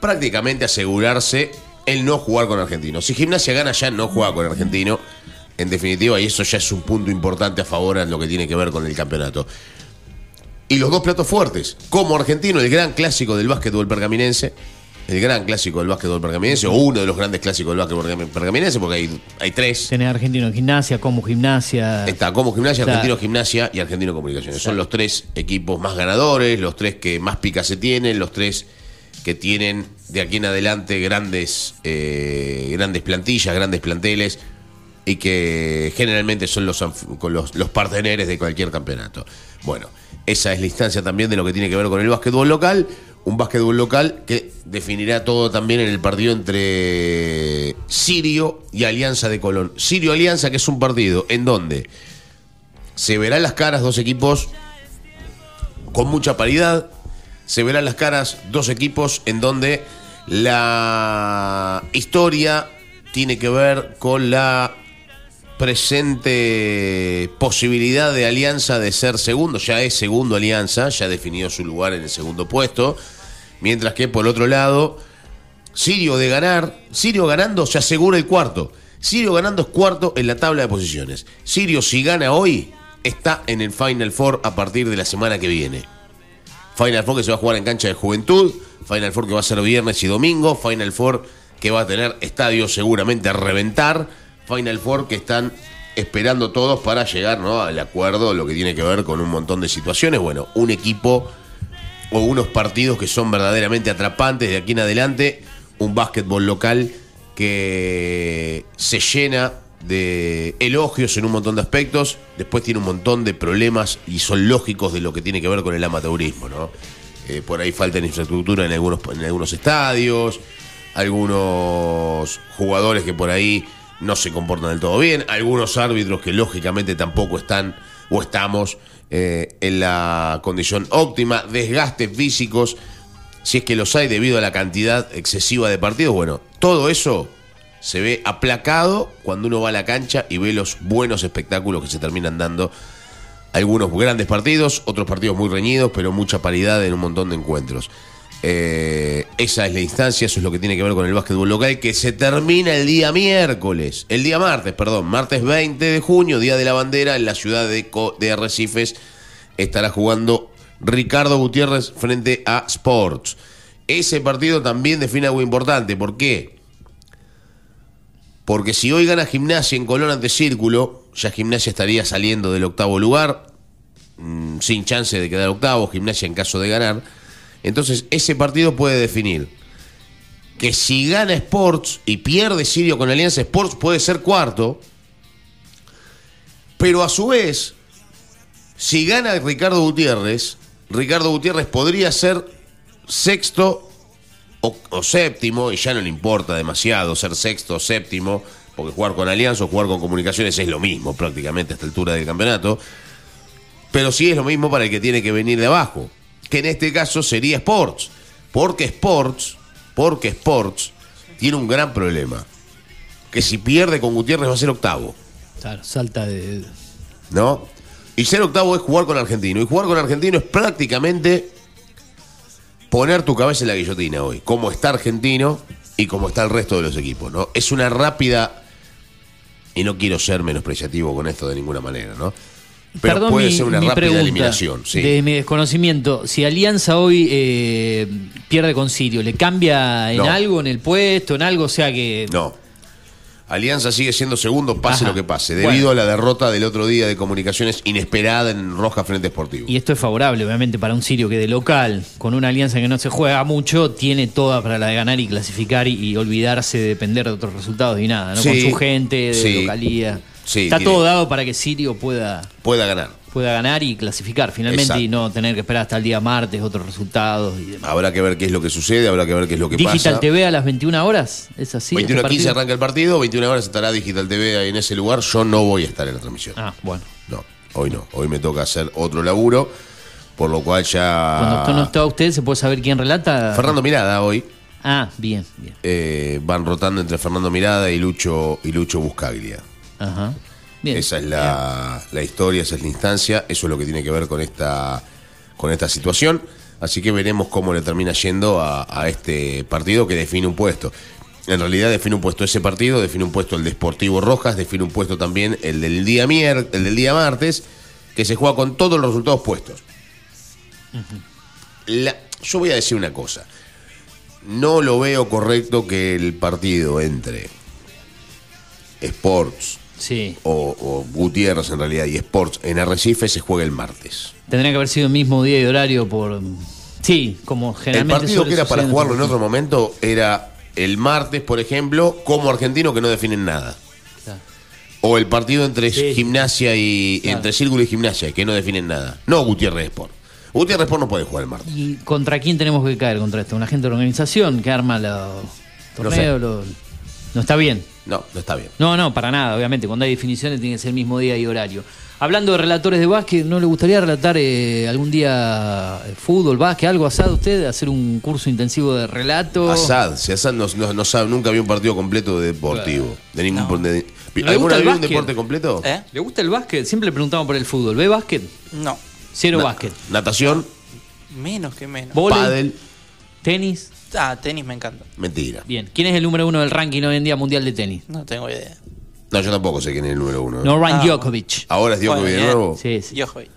prácticamente asegurarse el no jugar con Argentino. Si gimnasia gana, ya no juega con Argentino. En definitiva, y eso ya es un punto importante a favor en lo que tiene que ver con el campeonato. Y los dos platos fuertes, como argentino, el gran clásico del básquetbol pergaminense, el gran clásico del básquetbol pergaminense, o uno de los grandes clásicos del básquetbol pergam- pergaminense, porque hay, hay tres. Tener argentino en gimnasia, como gimnasia. Está como gimnasia, argentino gimnasia y argentino comunicaciones. Son los tres equipos más ganadores, los tres que más picas se tienen, los tres que tienen de aquí en adelante grandes, eh, grandes plantillas, grandes planteles y que generalmente son los, los, los parteneres de cualquier campeonato. Bueno, esa es la instancia también de lo que tiene que ver con el básquetbol local. Un básquetbol local que definirá todo también en el partido entre Sirio y Alianza de Colón. Sirio Alianza, que es un partido en donde se verán las caras dos equipos con mucha paridad. Se verán las caras dos equipos en donde la historia tiene que ver con la presente posibilidad de Alianza de ser segundo. Ya es segundo Alianza, ya definió su lugar en el segundo puesto. Mientras que por otro lado, Sirio de ganar, Sirio ganando se asegura el cuarto. Sirio ganando es cuarto en la tabla de posiciones. Sirio si gana hoy está en el Final Four a partir de la semana que viene. Final Four que se va a jugar en cancha de juventud, Final Four que va a ser viernes y domingo, Final Four que va a tener estadio seguramente a reventar, Final Four que están esperando todos para llegar ¿no? al acuerdo, lo que tiene que ver con un montón de situaciones. Bueno, un equipo o unos partidos que son verdaderamente atrapantes de aquí en adelante, un básquetbol local que se llena de elogios en un montón de aspectos, después tiene un montón de problemas y son lógicos de lo que tiene que ver con el amateurismo, ¿no? Eh, por ahí falta infraestructura en algunos, en algunos estadios, algunos jugadores que por ahí no se comportan del todo bien, algunos árbitros que lógicamente tampoco están o estamos eh, en la condición óptima, desgastes físicos, si es que los hay debido a la cantidad excesiva de partidos, bueno, todo eso se ve aplacado cuando uno va a la cancha y ve los buenos espectáculos que se terminan dando. Algunos grandes partidos, otros partidos muy reñidos, pero mucha paridad en un montón de encuentros. Eh, esa es la instancia, eso es lo que tiene que ver con el básquetbol local, que se termina el día miércoles, el día martes, perdón, martes 20 de junio, Día de la Bandera, en la ciudad de, Arrecifes, estará jugando Ricardo Gutiérrez frente a Sports. Ese partido también define algo importante, ¿por qué? Porque si hoy gana Gimnasia en Colón ante Círculo, ya Gimnasia estaría saliendo del octavo lugar, mm, sin chance de quedar octavo, Gimnasia en caso de ganar. Entonces, ese partido puede definir que si gana Sports y pierde Sirio con Alianza Sports, puede ser cuarto. Pero a su vez, si gana Ricardo Gutiérrez, Ricardo Gutiérrez podría ser sexto o, o séptimo, y ya no le importa demasiado ser sexto o séptimo, porque jugar con Alianza o jugar con Comunicaciones es lo mismo prácticamente a esta altura del campeonato. Pero sí es lo mismo para el que tiene que venir de abajo, que en este caso sería Sports, porque Sports, porque Sports tiene un gran problema, que si pierde con Gutiérrez va a ser octavo. Claro, salta de. ¿no? Y ser octavo es jugar con Argentino. Y jugar con Argentino es prácticamente poner tu cabeza en la guillotina hoy. Como está Argentino y como está el resto de los equipos, ¿no? Es una rápida. Y no quiero ser menospreciativo con esto de ninguna manera, ¿no? Pero Perdón puede mi- ser una mi rápida pregunta, eliminación, sí. De mi desconocimiento, si Alianza hoy eh, pierde con Sirio, ¿le cambia en No. algo, en el puesto, en algo? O sea que. No. Alianza sigue siendo segundo, pase Ajá. lo que pase, Bueno. debido a la derrota del otro día de comunicaciones inesperada en Roja Frente Esportivo. Y esto es favorable, obviamente, para un Sirio que de local, con una alianza que no se juega mucho, tiene toda para la de ganar y clasificar y, y olvidarse de depender de otros resultados y nada, ¿no? Sí, con su gente, de sí. localía. Sí, Está tiene- todo dado para que Sirio pueda, Pueda ganar. pueda ganar y clasificar finalmente Exacto. y no tener que esperar hasta el día martes otros resultados y demás. Habrá que ver qué es lo que sucede, habrá que ver qué es lo que Digital pasa. TV a las 21 horas, ¿es así? 21 este a 15 partido? arranca el partido, 21 horas estará Digital TV ahí en ese lugar. Yo no voy a estar en la transmisión. Ah, bueno. No, hoy no. Hoy me toca hacer otro laburo, por lo cual Cuando ya. usted no está usted, ¿se puede saber quién relata? Fernando Mirada hoy. Ah, bien, bien. eh, van rotando entre Fernando Mirada y Lucho, y Lucho Buscaglia. Ajá. Bien. Esa es la, la historia, esa es la instancia, eso es lo que tiene que ver con esta, con esta situación. Así que veremos cómo le termina yendo a, a este partido que define un puesto. En realidad define un puesto ese partido, define un puesto el de Sportivo Rojas, define un puesto también el del día mier, el del día martes, que se juega con todos los resultados puestos. La- yo voy a decir una cosa. No lo veo correcto que el partido entre Sports Sí. o, o Gutiérrez en realidad y Sports en Arrecife se juega el martes. Tendría que haber sido el mismo día y horario por. Sí, como El generalmente. partido suele que era para jugarlo en otro momento era el martes, por ejemplo, como argentino que no definen nada. Claro. O el partido entre Sí. gimnasia y Claro. entre Círculo y Gimnasia, que no definen nada. No Gutiérrez Sport. Gutiérrez Sport no puede jugar el martes. ¿Y contra quién tenemos que caer contra esto? ¿Una gente de organización que arma los torneos? No está bien. No, no está bien. No, no, para nada, obviamente. Cuando hay definiciones tiene que ser el mismo día y horario. Hablando de relatores de básquet, ¿no le gustaría relatar eh, algún día eh, fútbol, básquet, algo asado a usted? ¿Hacer un curso intensivo de relato? Asad, si Asad no, no- no sabe, nunca vio un partido completo de deportivo. De ningún de- ¿Le gusta ¿Alguna el vez un deporte completo? ¿Eh? ¿Le gusta el básquet? Siempre le preguntamos por el fútbol. ¿Ve básquet? No. Cero Na- básquet. Natación, Menos que menos. Vóley. ¿Tenis? Ah, tenis me encanta. mentira. Bien. ¿Quién es el número uno del ranking hoy en día mundial de tenis? No tengo idea. No, yo tampoco sé quién es el número uno. ¿eh? Novak Ah. Djokovic. Ahora es Djokovic Bueno, de bien. nuevo. Sí, sí. Djokovic.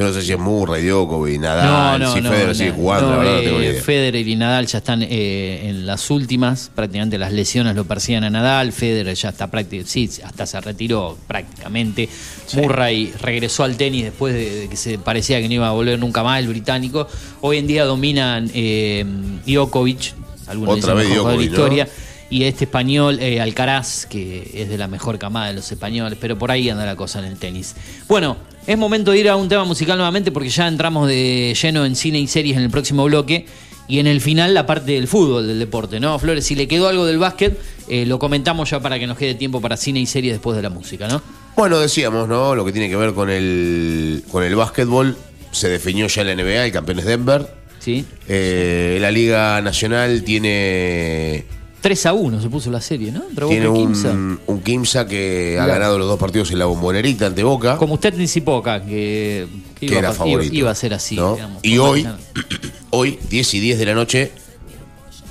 Yo no sé si es Murray, Djokovic, No, Nadal, no, si no, Federer sigue jugando, la verdad eh, tengo ni idea. Federer y Nadal ya están eh, en las últimas, prácticamente las lesiones lo persiguen a Nadal, Federer ya está prácticamente, sí, hasta se retiró prácticamente. Murray regresó al tenis después de, que se parecía que no iba a volver nunca más el británico. Hoy en día dominan eh, Djokovic, algunos Otra dicen vez jugador de la Djokovic, ¿no? Y este español, eh, Alcaraz, que es de la mejor camada de los españoles, pero por ahí anda la cosa en el tenis. Bueno, es momento de ir a un tema musical nuevamente porque ya entramos de lleno en cine y series en el próximo bloque. Y en el final la parte del fútbol, del deporte, ¿no? Flores, si le quedó algo del básquet, eh, lo comentamos ya para que nos quede tiempo para cine y series después de la música, ¿no? Bueno, decíamos, ¿no? Lo que tiene que ver con el, con el básquetbol. Se definió ya la NBA, el campeón es Denver. Sí. Eh, la Liga Nacional tiene, 3 a 1 se puso la serie, ¿no? Entre Boca tiene y Quimsa. un, un Kimsa que ha Claro. ganado los dos partidos en la bombonerita ante Boca. Como usted anticipó acá, que, que que iba, era a- favorito. iba- a ser así. ¿no? digamos, y hoy, hoy, 10 y 10 de la noche,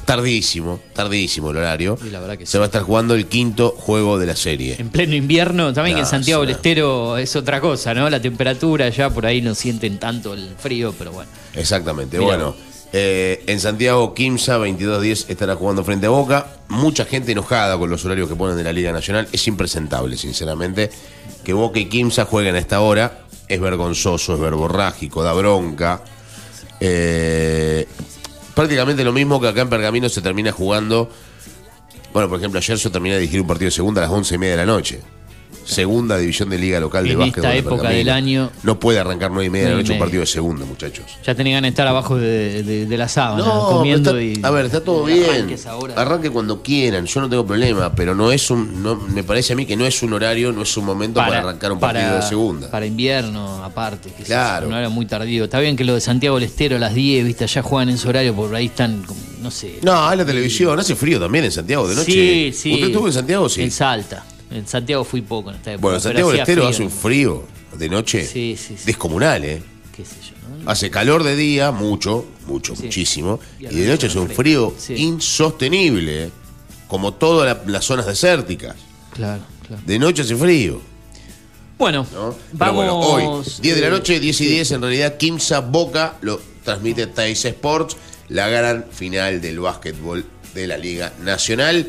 tardísimo, tardísimo el horario, Y la verdad que se va a estar jugando el quinto juego de la serie. En pleno invierno, también que en No, Santiago del es una- Estero es otra cosa, ¿no? La temperatura ya por ahí no sienten tanto el frío, pero bueno. Exactamente, Mirá bueno. Eh, en Santiago, Kimsa, 22-10, estará jugando frente a Boca. Mucha gente enojada con los horarios que ponen de la Liga Nacional. Es impresentable, sinceramente. Que Boca y Kimsa jueguen a esta hora es vergonzoso, es verborrágico, da bronca. Eh, prácticamente lo mismo que acá en Pergamino se termina jugando. Bueno, por ejemplo, ayer yo terminé de dirigir un partido de segunda a las once y media de la noche. Segunda división de liga local de En básquetbol. esta época del año- No puede arrancar nueve y media de la noche un partido de segunda, muchachos. Ya tenía ganas de estar abajo de, de- de la sábana, No, comiendo y. a ver, está todo bien. Arranque cuando quieran, yo no tengo problema, pero no es un, no, me parece a mí que no es un horario, no es un momento para, arrancar un partido para- de segunda. Para invierno, aparte. Que Claro. No era muy tardío. Está bien que lo de Santiago del Estero a las 10, viste, ya juegan en su horario, por ahí están, no sé. No, es la televisión, hace frío también en Santiago de noche. Sí, sí. ¿Usted estuvo en Santiago? Sí. En Salta. En Santiago fui poco en esta época. bueno, Santiago del Estero frío, hace un frío de noche Sí, sí, sí. descomunal, ¿eh? Qué sé yo, ¿no? Hace calor de día, mucho, mucho, muchísimo. Y de noche hace un frío insostenible, ¿eh? como todas la- las zonas desérticas. Claro, claro. De noche hace frío. Bueno, vamos. bueno, hoy, 10 de la noche, 10 y sí. 10, en realidad, Kimsa Boca lo transmite Tais Sports, la gran final del básquetbol de la Liga Nacional.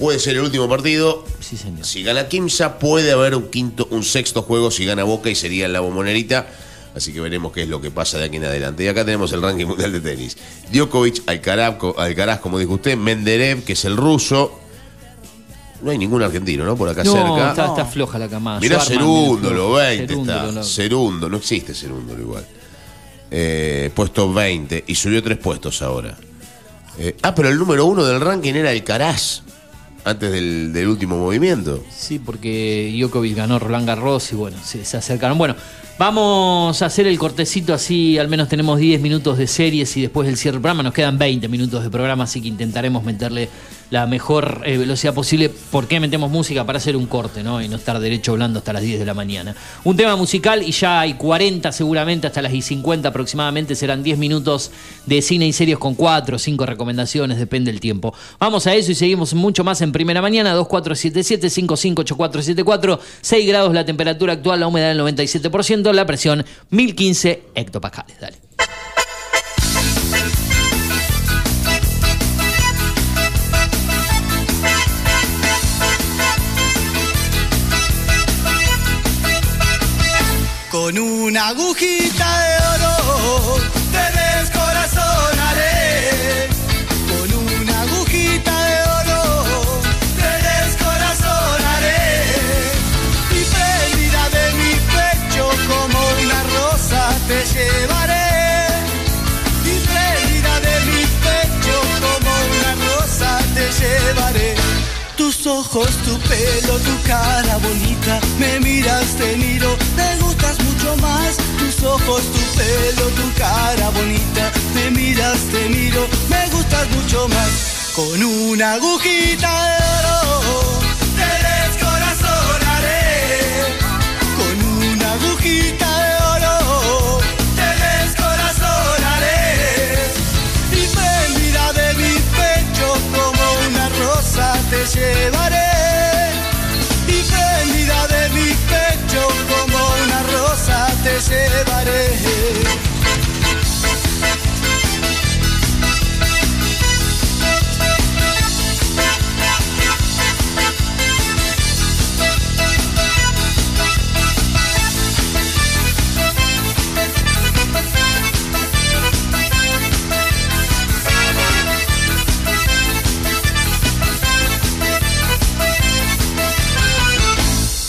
Puede ser el último partido. Sí, señor. Si gana Kimsa, puede haber un quinto, un sexto juego si gana Boca y sería la bombonerita. Así que veremos qué es lo que pasa de aquí en adelante. Y acá tenemos el ranking mundial de tenis. Djokovic, Alcaraz, co- Alcaraz, como dijo usted, Menderev, que es el ruso. No hay ningún argentino, ¿no? Por acá No, cerca. está, está floja la camada. Mirá Cerúndolo, mirá, 20 Cerúndolo, está. no. Cerundo, no existe Cerúndolo igual. Eh, puesto 20 y subió tres puestos ahora. Eh, ah, pero el número uno del ranking era Alcaraz, antes del, del último movimiento. Sí, porque Djokovic ganó Roland Garros y bueno, se, se acercaron. Bueno, vamos a hacer el cortecito así, al menos tenemos 10 minutos de series y después del cierre del programa nos quedan 20 minutos de programa, así que intentaremos meterle la mejor eh, velocidad posible. ¿Por qué metemos música? Para hacer un corte, ¿no? Y no estar derecho hablando hasta las 10 de la mañana. Un tema musical y ya hay 40 seguramente, hasta las y 50 aproximadamente, serán 10 minutos de cine y series con 4 o 5 recomendaciones, depende del tiempo. Vamos a eso y seguimos mucho más en primera mañana, 2477-558474, 6 grados la temperatura actual, la humedad del 97%, la presión 1015 hectopascales. Dale. Con una agujita ojos, tu pelo, tu cara bonita. Me miras, te miro, me gustas mucho más. Tus ojos, tu pelo, tu cara bonita. Me miras, te miro, me gustas mucho más. Con una agujita de oro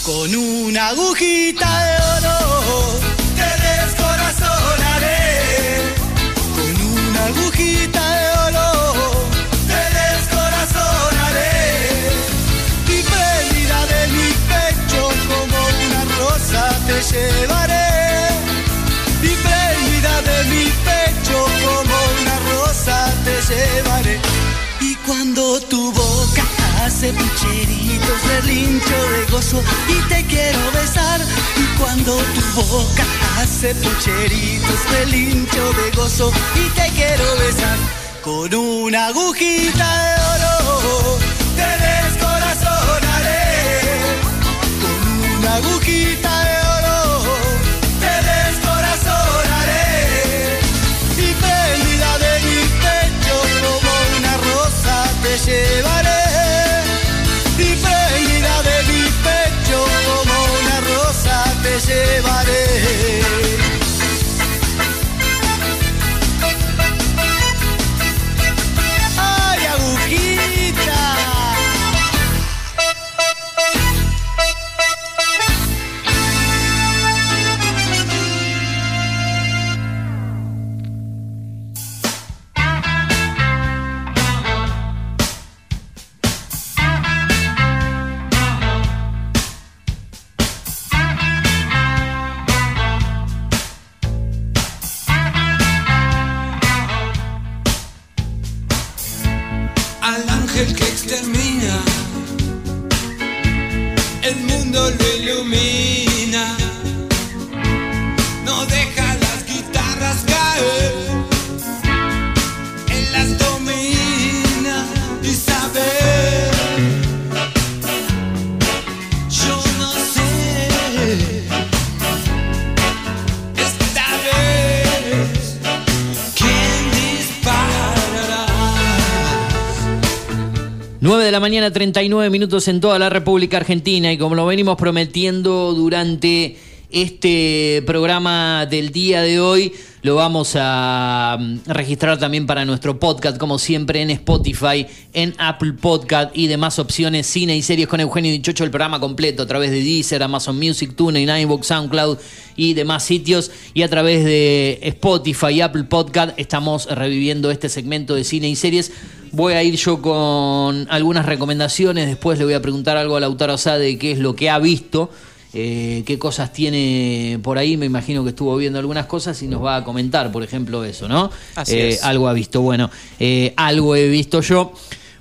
Con una agujita hace pucheritos relincho de gozo y te quiero besar. Y cuando tu boca hace pucheritos relincho de gozo y te quiero besar. Con una agujita de oro te descorazonaré. Con una agujita mañana, 39 minutos en toda la República Argentina y como lo venimos prometiendo durante este programa del día de hoy, lo vamos a mm, registrar también para nuestro podcast, como siempre, en Spotify, en Apple Podcast y demás opciones, cine y series con Eugenio Dichocho, el programa completo a través de Deezer, Amazon Music, TuneIn, iVoox, SoundCloud y demás sitios. Y a través de Spotify y Apple Podcast estamos reviviendo este segmento de cine y series. Voy a ir yo con algunas recomendaciones, después le voy a preguntar algo a Lautaro Sá de qué es lo que ha visto. Eh, qué cosas tiene por ahí, me imagino que estuvo viendo algunas cosas y nos va a comentar, por ejemplo, eso, ¿no? Así Eh, es. Algo ha visto, bueno, eh, algo he visto yo.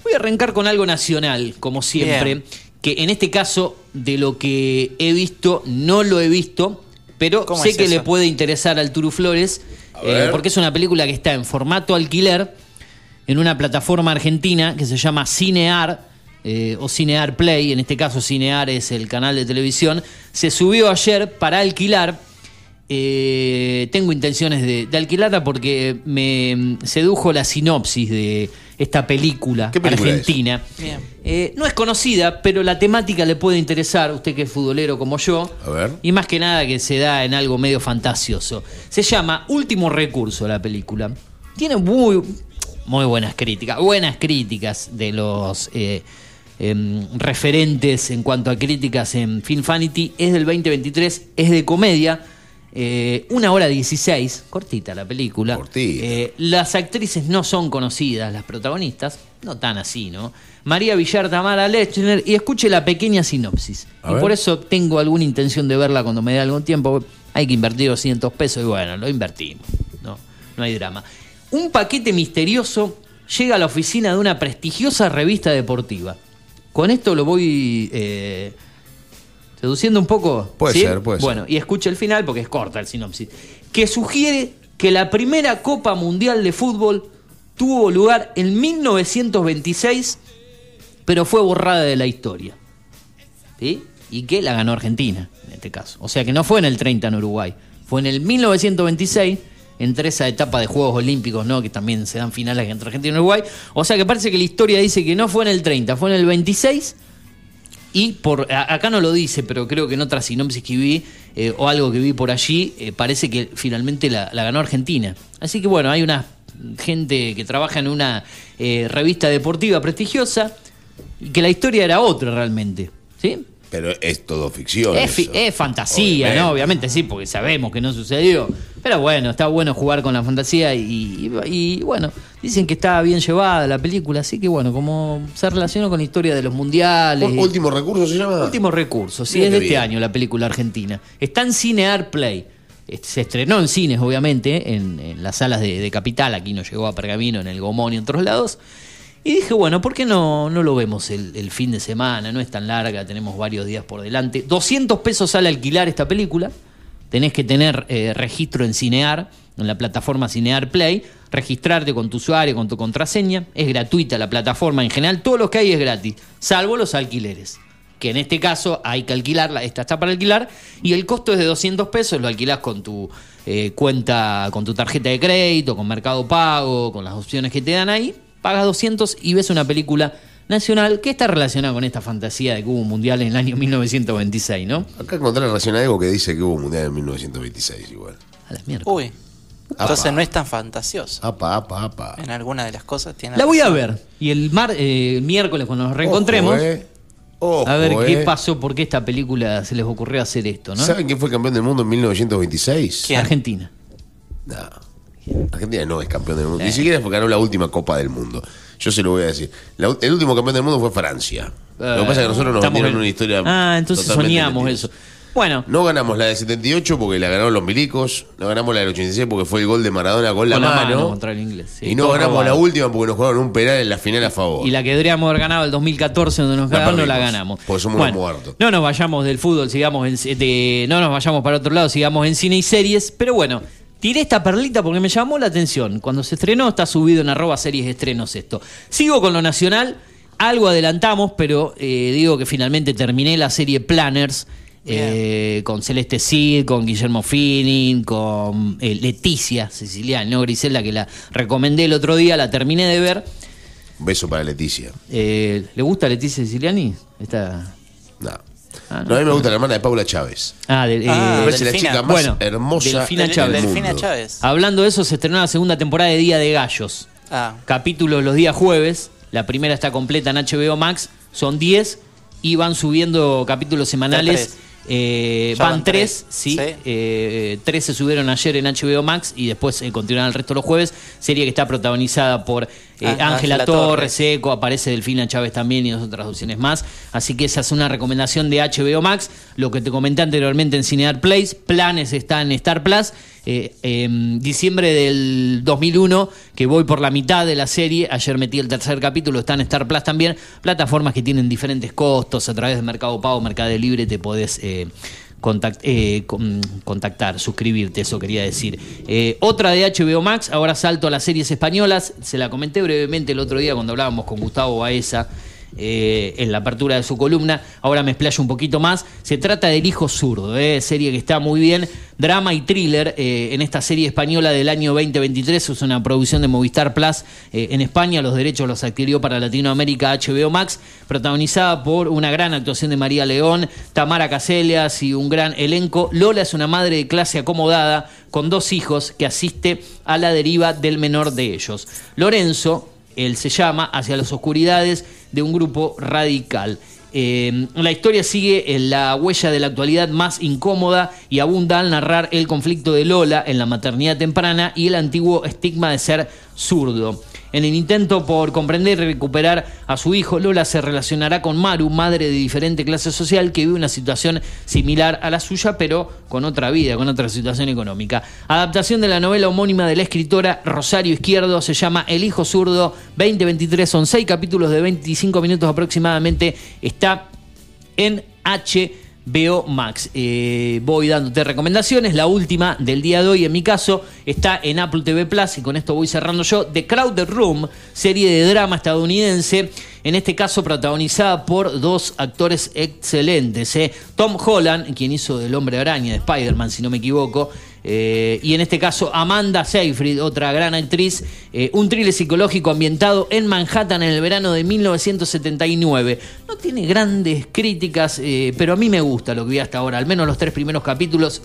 Voy a arrancar con algo nacional, como siempre, Bien. que en este caso, de lo que he visto, no lo he visto, pero ¿Cómo sé es que le puede interesar al Turu Flores, porque es una película que está en formato alquiler, en una plataforma argentina que se llama Cinear. Eh, o Cinear Play, en este caso Cinear es el canal de televisión, se subió ayer para alquilar. Eh, tengo intenciones de, de alquilarla porque me mm, sedujo la sinopsis de esta película, ¿Qué película argentina. Bien. Eh, no es conocida, pero la temática le puede interesar, usted que es futbolero como yo. A ver. Y más que nada que se da en algo medio fantasioso. Se llama Último Recurso la película. Tiene muy, muy buenas críticas, buenas críticas de los eh, em, referentes en cuanto a críticas en Film Fanity. Es del 2023, es de comedia. Eh, una hora 16, cortita la película. Eh, las actrices no son conocidas, las protagonistas, no tan así, ¿no? María Villar, Tamara Lechner, y escuche la pequeña sinopsis. A y ver. por eso tengo alguna intención de verla cuando me dé algún tiempo. Hay que invertir 200 pesos y bueno, lo invertimos. No, no hay drama. Un paquete misterioso llega a la oficina de una prestigiosa revista deportiva. Con esto lo voy eh, seduciendo un poco. Puede ¿sí? ser, puede ser. Bueno, y escucha el final porque es corta el sinopsis. Que sugiere que la primera Copa Mundial de Fútbol tuvo lugar en 1926, pero fue borrada de la historia. ¿Sí? Y que la ganó Argentina, en este caso. O sea que no fue en el 30 en Uruguay, fue en el 1926, entre esa etapa de Juegos Olímpicos, ¿no? Que también se dan finales entre Argentina y Uruguay. O sea que parece que la historia dice que no fue en el 30, fue en el 26. Y por acá no lo dice, pero creo que en otra sinopsis que vi eh, o algo que vi por allí, eh, parece que finalmente la, la ganó Argentina. Así que bueno, hay una gente que trabaja en una eh, revista deportiva prestigiosa y que la historia era otra realmente. ¿Sí? Pero es todo ficción. Es, fi- eso. es fantasía, Obviamente. ¿no? Obviamente sí, porque sabemos que no sucedió. Pero bueno, está bueno jugar con la fantasía y, y- bueno, dicen que está bien llevada la película, así que bueno, como se relaciona con la historia de los mundiales. Último recurso se llama. Último recurso, sí, Mira es de qué este año la película argentina. Está en Cinear Play. Se estrenó en cines, obviamente, en, en las salas de, de Capital, aquí no llegó a Pergamino, en el Gomón y en otros lados. Y dije, bueno, ¿por qué no, no lo vemos el, fin de semana? No es tan larga, tenemos varios días por delante. 200 pesos sale alquilar esta película. Tenés que tener eh, registro en Cinear, en la plataforma Cinear Play, registrarte con tu usuario, con tu contraseña. Es gratuita la plataforma, en general todo lo que hay es gratis, salvo los alquileres. Que en este caso hay que alquilarla, esta está para alquilar, y el costo es de 200 pesos, lo alquilás con tu eh, cuenta, con tu tarjeta de crédito, con Mercado Pago, con las opciones que te dan ahí, pagas 200 y ves una película nacional que está relacionada con esta fantasía de que hubo un mundial en el año 1926, ¿no? Acá encontré en relación a algo que dice que hubo un mundial en 1926 igual. A las mierdas. Uy. Entonces Apa. no es tan fantasioso. Apa, apa, apa. En alguna de las cosas tiene La voy a ver. Y el, mar, eh, el miércoles, cuando nos reencontremos, Ojo, eh. Ojo, a ver qué eh. pasó, por qué esta película se les ocurrió hacer esto, ¿no? ¿Saben quién fue campeón del mundo en 1926? Argentina. No. Argentina no es campeón del mundo. Ni siquiera fue ganó la última Copa del Mundo. Yo se lo voy a decir. La- el último campeón del mundo fue Francia. lo que pasa es que nosotros nos vendieron en- una historia. Ah, entonces soñamos eso. Bueno. No ganamos la de 78 porque la ganaron los milicos. No ganamos la del 86 porque fue el gol de Maradona con la, Con la mano. mano contra el inglés, sí, y no todo ganamos robado. la última porque nos jugaron un penal en la final a favor. Y la que deberíamos haber ganado el 2014, donde nos La cagaron, no la ganamos. porque somos Bueno, muertos. No nos vayamos del fútbol, sigamos en, de- no nos vayamos para otro lado, sigamos en cine y series. Pero bueno, tiré esta perlita porque me llamó la atención. Cuando se estrenó, está subido en arroba series estrenos esto. Sigo con lo nacional, algo adelantamos, pero eh, digo que finalmente terminé la serie Planners. eh, con Celeste Cid, con Guillermo Finning, con eh, Leticia Siciliani, ¿no? Griselda, que la recomendé el otro día, la terminé de ver. Un beso para Leticia. Eh, ¿Le gusta Leticia Siciliani? Esta... No. Ah, No, a mí me gusta la hermana de Paula Chávez. Ah, de- eh, me parece la Delfina. chica más Bueno, hermosa Delfina del Chávez. mundo. Delfina Chávez. Hablando de eso, se estrenó la segunda temporada de Día de Gallos. Ah. Capítulos los días jueves. La primera está completa en HBO Max. Son 10 y van subiendo capítulos semanales. tres. Eh, van, van tres, tres, sí. sí. Eh, tres se subieron ayer en HBO Max y después eh, continuarán el resto los jueves. Serie que está protagonizada por eh, Ah, Ángela Torres. Eco, aparece Delfina Chávez también y otras opciones más. Así que esa es una recomendación de HBO Max. Lo que te comenté anteriormente en Cinear Place, planes está en Star Plus. Eh, em, diciembre del 2001, que voy por la mitad de la serie. Ayer metí el tercer capítulo, está en Star Plus también. Plataformas que tienen diferentes costos. A través de Mercado Pago, Mercado Libre, te podés. eh, eh, con- contactar, suscribirte, eso quería decir. Eh, otra de HBO Max, ahora salto a las series españolas, se la comenté brevemente el otro día cuando hablábamos con Gustavo Baeza. Eh, en la apertura de su columna, ahora me explayo un poquito más. Se trata del Hijo Zurdo, eh, serie que está muy bien, drama y thriller eh, en esta serie española del año 2023. Es una producción de Movistar Plus eh, en España. Los derechos los adquirió para Latinoamérica HBO Max, protagonizada por una gran actuación de María León, Tamara Casellas y un gran elenco. Lola es una madre de clase acomodada con dos hijos que asiste a la deriva del menor de ellos. Lorenzo, él se llama, hacia las oscuridades de un grupo radical. Eh, la historia sigue en la huella de la actualidad más incómoda y abunda al narrar el conflicto de Lola en la maternidad temprana y el antiguo estigma de ser zurdo. En el intento por comprender y recuperar a su hijo, Lola se relacionará con Maru, madre de diferente clase social que vive una situación similar a la suya, pero con otra vida, con otra situación económica. Adaptación de la novela homónima de la escritora Rosario Izquierdo se llama El hijo zurdo 2023. Son seis capítulos de 25 minutos aproximadamente. Está en HBO Max. Eh, voy dándote recomendaciones. La última del día de hoy, en mi caso, está en Apple TV Plus. Y con esto voy cerrando yo. The Crowded Room, serie de drama estadounidense. En este caso, protagonizada por dos actores excelentes. eh. Tom Holland, quien hizo El Hombre Araña de Spider-Man, si no me equivoco. Eh, y en este caso, Amanda Seyfried, otra gran actriz. eh, un thriller psicológico ambientado en Manhattan en el verano de 1979. No tiene grandes críticas, eh, pero a mí me gusta lo que vi hasta ahora. Al menos los tres primeros capítulos.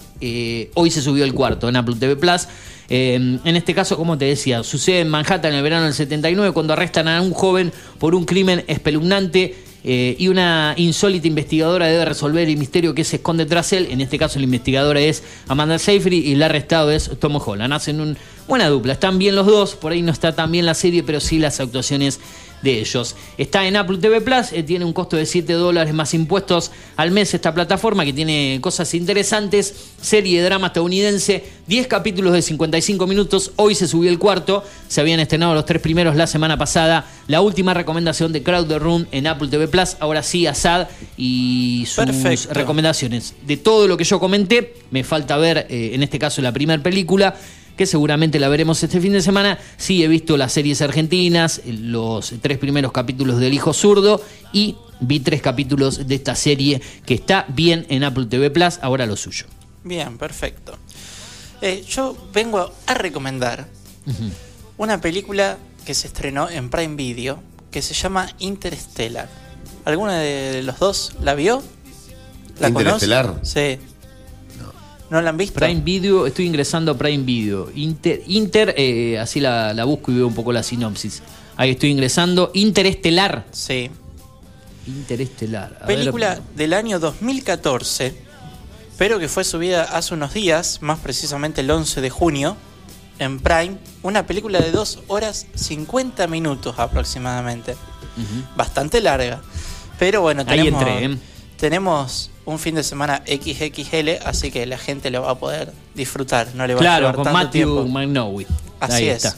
hoy se subió el cuarto en Apple TV Plus. En este caso, como te decía, sucede en Manhattan en el verano del 79 cuando arrestan a un joven por un crimen espeluznante eh, y una insólita investigadora debe resolver el misterio que se esconde tras él. En este caso, la investigadora es Amanda Seyfried y el arrestado es Tom Holland. Hacen una buena dupla. Están bien los dos. Por ahí no está tan bien la serie, pero sí las actuaciones de ellos. Está en Apple TV Plus, eh, tiene un costo de 7 dólares más impuestos al mes esta plataforma que tiene cosas interesantes. Serie de drama estadounidense, 10 capítulos de 55 minutos. Hoy se subió el cuarto, se habían estrenado los tres primeros la semana pasada. La última recomendación de Crowder Room en Apple TV Plus. Ahora sí, Asad y sus Perfecto. recomendaciones. De todo lo que yo comenté, me falta ver eh, en este caso la primera película que seguramente la veremos este fin de semana. Sí, he visto las series argentinas, los tres primeros capítulos del Hijo Zurdo y vi tres capítulos de esta serie que está bien en Apple TV Plus, ahora lo suyo. Bien, perfecto. Eh, yo vengo a recomendar una película que se estrenó en Prime Video que se llama Interstellar. ¿Alguna de los dos la vio? ¿La ¿Interestelar? conoce? Sí. No. la han visto? Prime Video, estoy ingresando a Prime Video. Inter, Inter eh, así la, la busco y veo un poco la sinopsis. Ahí estoy ingresando. Interestelar. Sí. Interestelar. A ver, Película del año 2014, pero que fue subida hace unos días, más precisamente el 11 de junio, en Prime. Una película de 2 horas 50 minutos aproximadamente. Bastante larga. Pero bueno, Ahí tenemos, entré, ¿eh? Tenemos un fin de semana XXL, así que la gente lo va a poder disfrutar. No le va a llevar con tanto Matthew tiempo. Así Ahí es. está.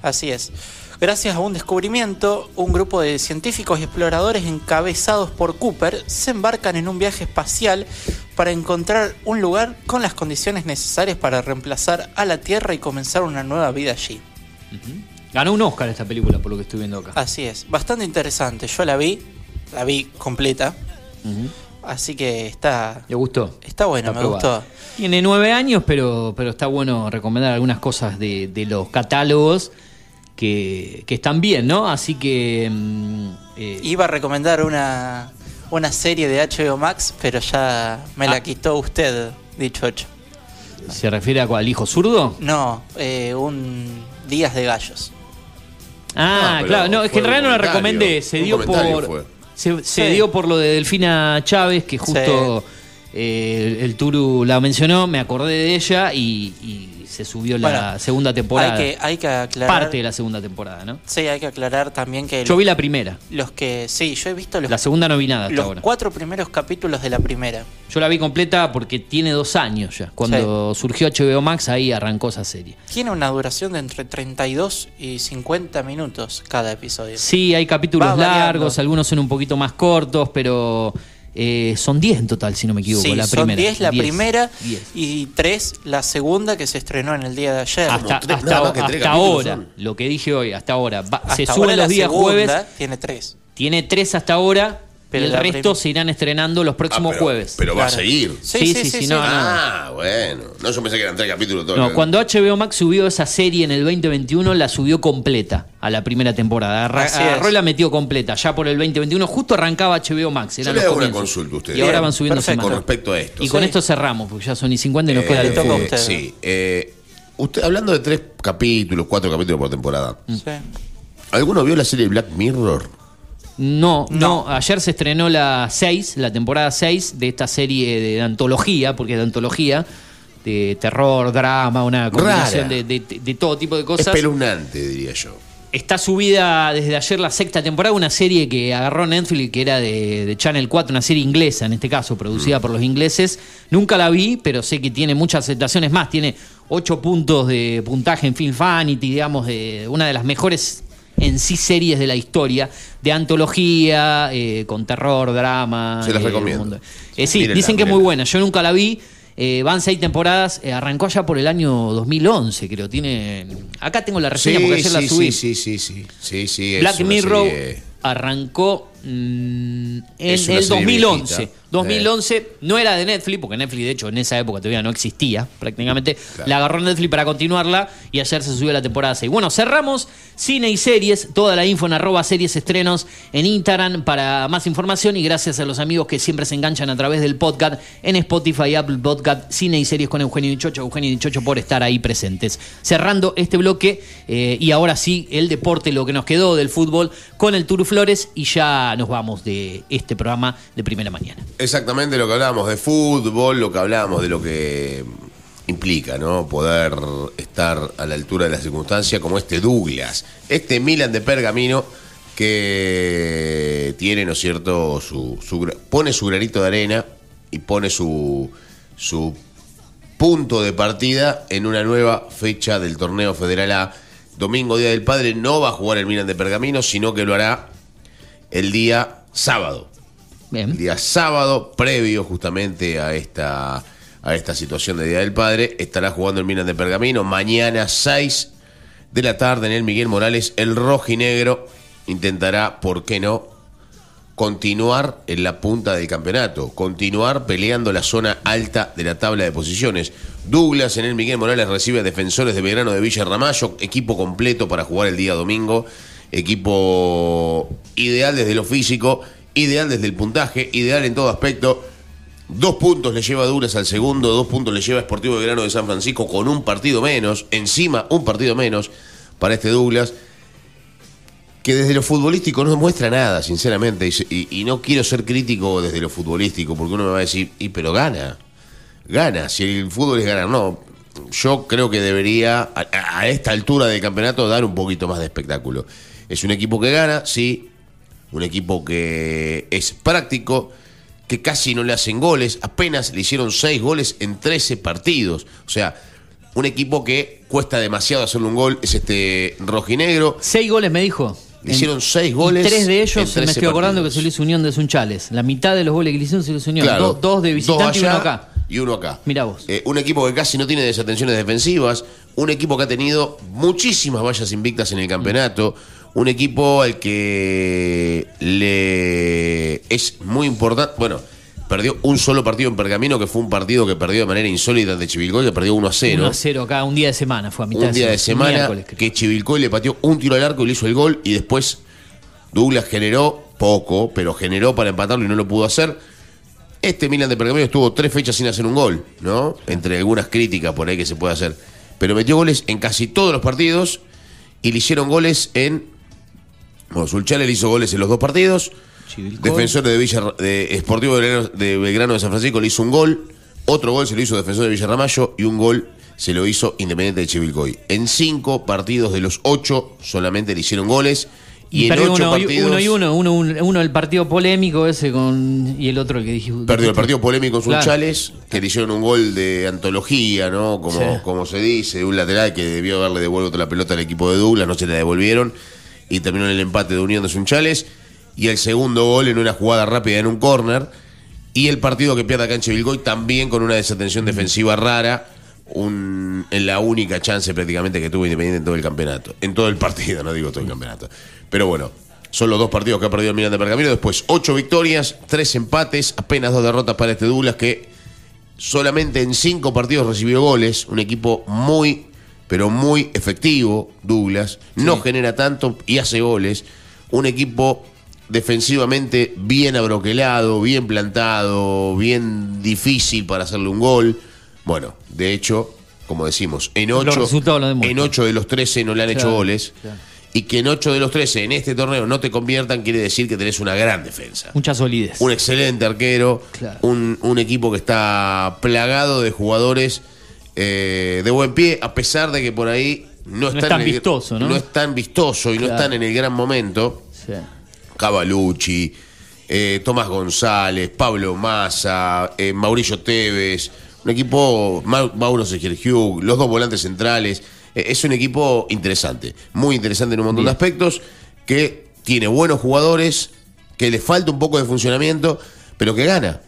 Así es. Gracias a un descubrimiento, un grupo de científicos y exploradores encabezados por Cooper se embarcan en un viaje espacial para encontrar un lugar con las condiciones necesarias para reemplazar a la Tierra y comenzar una nueva vida allí. Ganó un Oscar esta película, por lo que estoy viendo acá. Así es, bastante interesante. Yo la vi, la vi completa, así que está, ¿Le gustó? está bueno, Está me gustó. Tiene nueve años, pero, pero está bueno recomendar algunas cosas de, de los catálogos que, que están bien, ¿no? Así que. mm, eh, Iba a recomendar una, una serie de HBO Max, pero ya me la Ah. quitó usted, dicho hecho. ¿Se refiere a cuál? ¿Al hijo zurdo? No, eh, un Días de Gallos. Ah, pero claro, no, es que en realidad no la recomendé, se dio por. fue. Se, se Sí. dio por lo de Delfina Chávez, que justo eh, el, el Turu la mencionó, me acordé de ella y, y se subió la Bueno, segunda temporada. Hay que, hay que aclarar. Parte de la segunda temporada, ¿no? Sí, hay que aclarar también que. Yo vi la primera. Los que. Sí, yo he visto los, La segunda no vi nada hasta los ahora. cuatro primeros capítulos de la primera. Yo la vi completa porque tiene dos años ya. Cuando surgió HBO Max, ahí arrancó esa serie. Tiene una duración de entre 32 y 50 minutos cada episodio. Sí, hay capítulos Va variando. largos, algunos son un poquito más cortos, pero eh, son 10 en total, si no me equivoco. Sí, la son primera. 10 la 10. primera 10. y 3 la segunda que se estrenó en el día de ayer. Hasta, tres- hasta, tres hasta ahora, son. lo que dije hoy, hasta ahora. Va- Hasta se ahora suben la los días segunda jueves, Tiene 3. tiene 3 hasta ahora, Pero y el resto se irán estrenando los próximos Ah, pero- jueves. Pero va a Claro. seguir. Sí, sí, sí, no, no. Ah, bueno. No, yo pensé que eran tres capítulos todos. No, cuando HBO Max subió esa serie en el 2021, la subió completa a la primera temporada. Arra- Así es. agarró y la metió completa. Ya por el 2021, justo arrancaba HBO Max. Yo Eran le los hago una comienzos. consulta a ustedes. Y ahora van subiendo perfecto. Con respecto a esto. Y con esto cerramos, porque ya son y 50 y nos queda Eh, el toca a usted. Sí. eh, usted, hablando de tres capítulos, cuatro capítulos por temporada, Mm. Sí. ¿alguno vio la serie Black Mirror? No, no, ayer se estrenó la 6, la temporada 6 de esta serie de, antología, porque es de antología, de terror, drama, una combinación de, de- de todo tipo de cosas. Espeluznante, diría yo. Está subida desde ayer la sexta temporada, una serie que agarró Netflix, que era de, de Channel 4, una serie inglesa en este caso, Mm. producida por los ingleses. Nunca la vi, pero sé que tiene muchas aceptaciones más. Tiene ocho puntos de puntaje en Film Fanity, digamos, de una de las mejores en sí series de la historia, de antología, eh, con terror, drama. Se las eh, recomiendo. Eh, sí, Mírenla, dicen que es muy buena. Yo nunca la vi. Eh, van seis temporadas, eh, arrancó ya por el año 2011, creo. Tiene. Acá tengo la reseña porque ayer la sí, subí. sí, sí, sí, sí, sí, sí, es Black Mirror serie- arrancó mm, en el serie 2011. viejita. 2011 no era de Netflix, porque Netflix de hecho en esa época todavía no existía prácticamente. La agarró Netflix para continuarla y ayer se subió la temporada 6. Bueno, cerramos cine y series, toda la info en arroba series estrenos en Instagram para más información y gracias a los amigos que siempre se enganchan a través del podcast en Spotify, Apple Podcast, cine y series con Eugenio Dichocho, Eugenio Dichocho por estar ahí presentes. Cerrando este bloque eh, y ahora sí el deporte, lo que nos quedó del fútbol con el Tour Flores y ya nos vamos de este programa de primera mañana. Exactamente lo que hablábamos de fútbol, lo que hablábamos de lo que implica, ¿no? Poder estar a la altura de la circunstancia como este Douglas, este Milan de Pergamino que tiene, ¿no es cierto?, su, pone su granito de arena y pone su, su punto de partida en una nueva fecha del torneo Federal A. Domingo, Día del Padre, no va a jugar el Milan de Pergamino, sino que lo hará el día sábado. El día sábado, previo justamente a esta, a esta situación de Día del Padre, estará jugando el Milan de Pergamino. Mañana, 6 de la tarde, en el Miguel Morales, el rojinegro intentará, ¿por qué no?, continuar en la punta del campeonato, continuar peleando la zona alta de la tabla de posiciones. Douglas en el Miguel Morales recibe a defensores de Belgrano de Villa Ramallo, equipo completo para jugar el día domingo, equipo ideal desde lo físico, ideal desde el puntaje, ideal en todo aspecto. Dos puntos le lleva Douglas al segundo, dos puntos le lleva Sportivo Belgrano de San Francisco con un partido menos, encima un partido menos para este Douglas que desde lo futbolístico no muestra nada, sinceramente, y, no quiero ser crítico desde lo futbolístico, porque uno me va a decir, y pero gana, gana, si el fútbol es ganar, no, yo creo que debería, a esta altura del campeonato, dar un poquito más de espectáculo. Es un equipo que gana, sí, un equipo que es práctico, que casi no le hacen goles, apenas le hicieron seis goles en 13 partidos, o sea, un equipo que cuesta demasiado hacerle un gol, es este rojinegro. Seis goles me dijo. Le hicieron seis Y goles. tres de ellos me 13 estoy acordando partidos. que se lo hizo Unión de Sunchales. La mitad de los goles que le hicieron se lo hizo Unión. Claro, dos, dos de visitante y uno acá. Y uno acá. Mira vos. Eh, un equipo que casi no tiene desatenciones defensivas, un equipo que ha tenido muchísimas vallas invictas en el campeonato, un equipo al que le es muy importante, bueno, perdió un solo partido en Pergamino, que fue un partido que perdió de manera insólita ante Chivilcoy, que perdió 1 a 0. 1 a 0 acá, un día de semana fue a mitad un día de semana creo. que Chivilcoy le pateó un tiro al arco y le hizo el gol y después Douglas generó poco, pero generó para empatarlo y no lo pudo hacer. Este Milan de Pergamino estuvo tres fechas sin hacer un gol, ¿no? Entre algunas críticas por ahí que se puede hacer. Pero metió goles en casi todos los partidos y le hicieron goles en. Bueno, Sulchale le hizo goles en los dos partidos. Defensor de Villa de Sportivo de Belgrano, de San Francisco le hizo un gol. Otro gol se lo hizo Defensor de Villarramayo y un gol se lo hizo Independiente de Chivilcoy. En cinco partidos de los ocho solamente le hicieron goles. Y, en ocho uno, y- partidos. uno y uno, uno, un- uno el partido polémico ese con y el otro el que dije. Perdió el partido polémico en Claro. Sunchales, que le hicieron un gol de antología, ¿no? Como, Sí. como se dice, de un lateral que debió haberle devuelto la pelota al equipo de Douglas, no se la devolvieron, y terminó en el empate de Unión de Sunchales. Y el segundo gol en una jugada rápida en un córner. Y el partido que pierde acá en también con una desatención defensiva rara, un, en la única chance prácticamente que tuvo Independiente en todo el campeonato. En todo el partido, no digo todo el campeonato. Pero bueno, son los dos partidos que ha perdido el Milan de Pergamino. Después, ocho victorias, tres empates, apenas dos derrotas para este Douglas que solamente en cinco partidos recibió goles. Un equipo muy, pero muy efectivo, Douglas. No genera tanto y hace goles. Un equipo defensivamente bien abroquelado, bien plantado, bien difícil para hacerle un gol. Bueno, de hecho, como decimos, en Los ocho, resultados lo demuestran. en ocho de los 13 no le han hecho goles. claro. y que en 8 de los 13 en este torneo no te conviertan, quiere decir que tenés una gran defensa. Mucha solidez. Un excelente arquero, Claro. un, un equipo que está plagado de jugadores eh, de buen pie, a pesar de que por ahí no, No están es tan el- vistoso, ¿no? es tan vistoso y no están en el gran momento. Sí. Cavalucci, eh, Tomás González, Pablo Massa, eh, Mauricio Tevez, un equipo, Ma- Mauro Segergiu, los dos volantes centrales. Es un equipo interesante, muy interesante en un montón de aspectos, que tiene buenos jugadores, que le falta un poco de funcionamiento, pero que gana.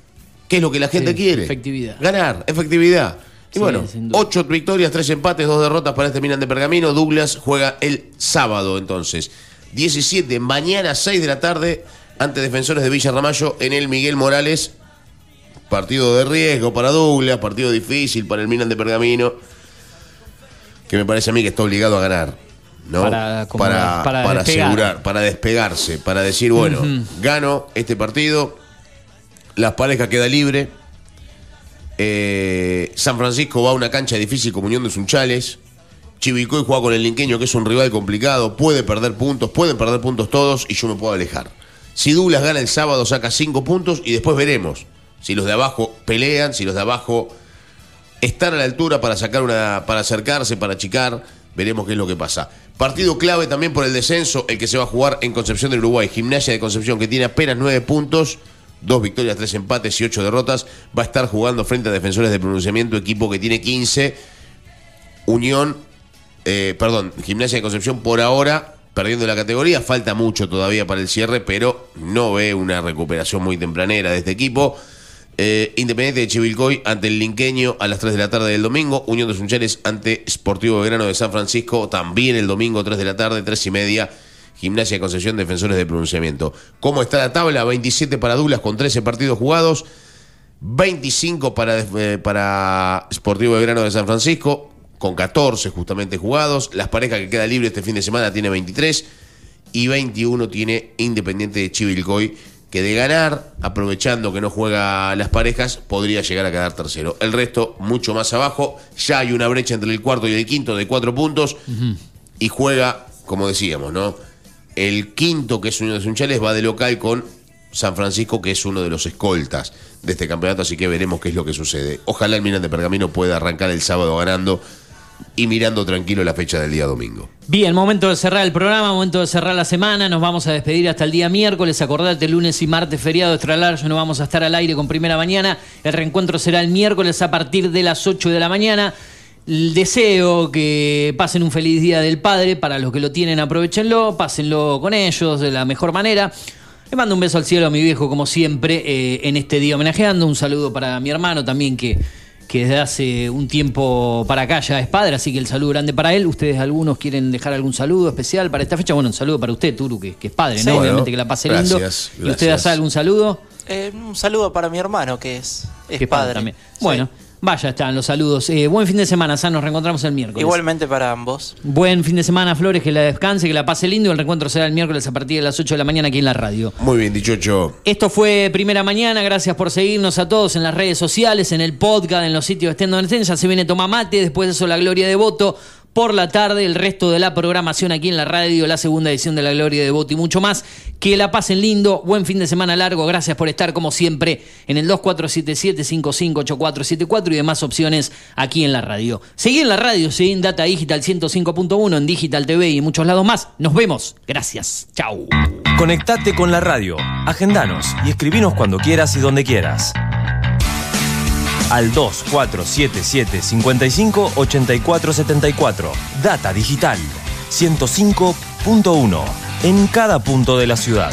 ¿Qué es lo que la gente Sí, quiere? efectividad. Ganar, efectividad. Y Sí, bueno, ocho victorias, tres empates, dos derrotas para este Milan de Pergamino. Douglas juega el sábado entonces. 17, mañana 6 de la tarde, ante Defensores de Villa Ramallo en el Miguel Morales. Partido de riesgo para Douglas, partido difícil para el Milan de Pergamino. Que me parece a mí que está obligado a ganar. ¿no? Para acomodar, para, para para despegar. asegurar, para despegarse, para decir, bueno, gano este partido, las parejas queda libre. Eh, San Francisco va a una cancha difícil como Unión de Sunchales. Chivicoy juega con el Linqueño, que es un rival complicado. Puede perder puntos, pueden perder puntos todos y yo me puedo alejar. Si Douglas gana el sábado, saca cinco puntos y después veremos si los de abajo pelean, si los de abajo están a la altura para sacar una, para acercarse, para achicar. Veremos qué es lo que pasa. Partido clave también por el descenso, el que se va a jugar en Concepción del Uruguay. Gimnasia de Concepción, que tiene apenas nueve puntos, dos victorias, tres empates y ocho derrotas. Va a estar jugando frente a defensores de pronunciamiento, equipo que tiene 15. Unión, eh, perdón, Gimnasia de Concepción por ahora perdiendo la categoría. Falta mucho todavía para el cierre, pero no ve una recuperación muy tempranera de este equipo. Eh, Independiente de Chivilcoy ante el Linqueño a las 3 de la tarde del domingo. Unión de Sunchales ante Sportivo Belgrano de San Francisco también el domingo 3 de la tarde, 3 y media. Gimnasia de Concepción, Defensores de Pronunciamiento. ¿Cómo está la tabla? 27 para Dulas con 13 partidos jugados. 25 para, eh, para Sportivo Belgrano de San Francisco, con 14 justamente jugados. Las parejas que queda libre este fin de semana tiene 23 y 21 tiene Independiente de Chivilcoy, que de ganar, aprovechando que no juega las parejas, podría llegar a quedar tercero. El resto mucho más abajo. Ya hay una brecha entre el cuarto y el quinto de cuatro puntos y juega, como decíamos, ¿no? El quinto, que es Unión de Sunchales, va de local con San Francisco, que es uno de los escoltas de este campeonato, así que veremos qué es lo que sucede. Ojalá el Milan de Pergamino pueda arrancar el sábado ganando y mirando tranquilo la fecha del día domingo. Bien, momento de cerrar el programa, momento de cerrar la semana. Nos vamos a despedir hasta el día miércoles. Acordate, lunes y martes, feriado extra largo. No vamos a estar al aire con primera mañana. El reencuentro será el miércoles a partir de las 8 de la mañana. El deseo que pasen un feliz día del padre. Para los que lo tienen, aprovechenlo. Pásenlo con ellos de la mejor manera. Le mando un beso al cielo a mi viejo, como siempre, eh, en este día homenajeando. Un saludo para mi hermano también, que, que desde hace un tiempo para acá ya es padre, así que el saludo grande para él. ¿Ustedes algunos quieren dejar algún saludo especial para esta fecha? Bueno, un saludo para usted, Turu, que, que es padre, Sí. ¿no? Bueno, Obviamente que la pase lindo. gracias, ¿Y usted hace algún saludo? Eh, un saludo para mi hermano que es, es Que es padre. también. Bueno, vaya, están los saludos. Eh, buen fin de semana, San, nos reencontramos el miércoles. Igualmente para ambos. Buen fin de semana, Flores, que la descanse, que la pase lindo. El reencuentro será el miércoles a partir de las 8 de la mañana aquí en la radio. Muy bien, dichocho. Esto fue Primera Mañana, gracias por seguirnos a todos en las redes sociales, en el podcast, en los sitios de estén donde estén. Ya se viene Toma Mate, después de eso La Gloria de Voto. Por la tarde, el resto de la programación aquí en la radio, la segunda edición de La Gloria de Voto y mucho más. Que la pasen lindo, buen fin de semana largo. Gracias por estar, como siempre, en el 2477-558474 y demás opciones aquí en la radio. Seguí en la radio, seguí en Data Digital 105.1, en Digital TV y en muchos lados más. Nos vemos. Gracias. Chau. Conectate con la radio, agendanos y escribinos cuando quieras y donde quieras. Al 2477 55 84 74. Data Digital 105.1. En cada punto de la ciudad.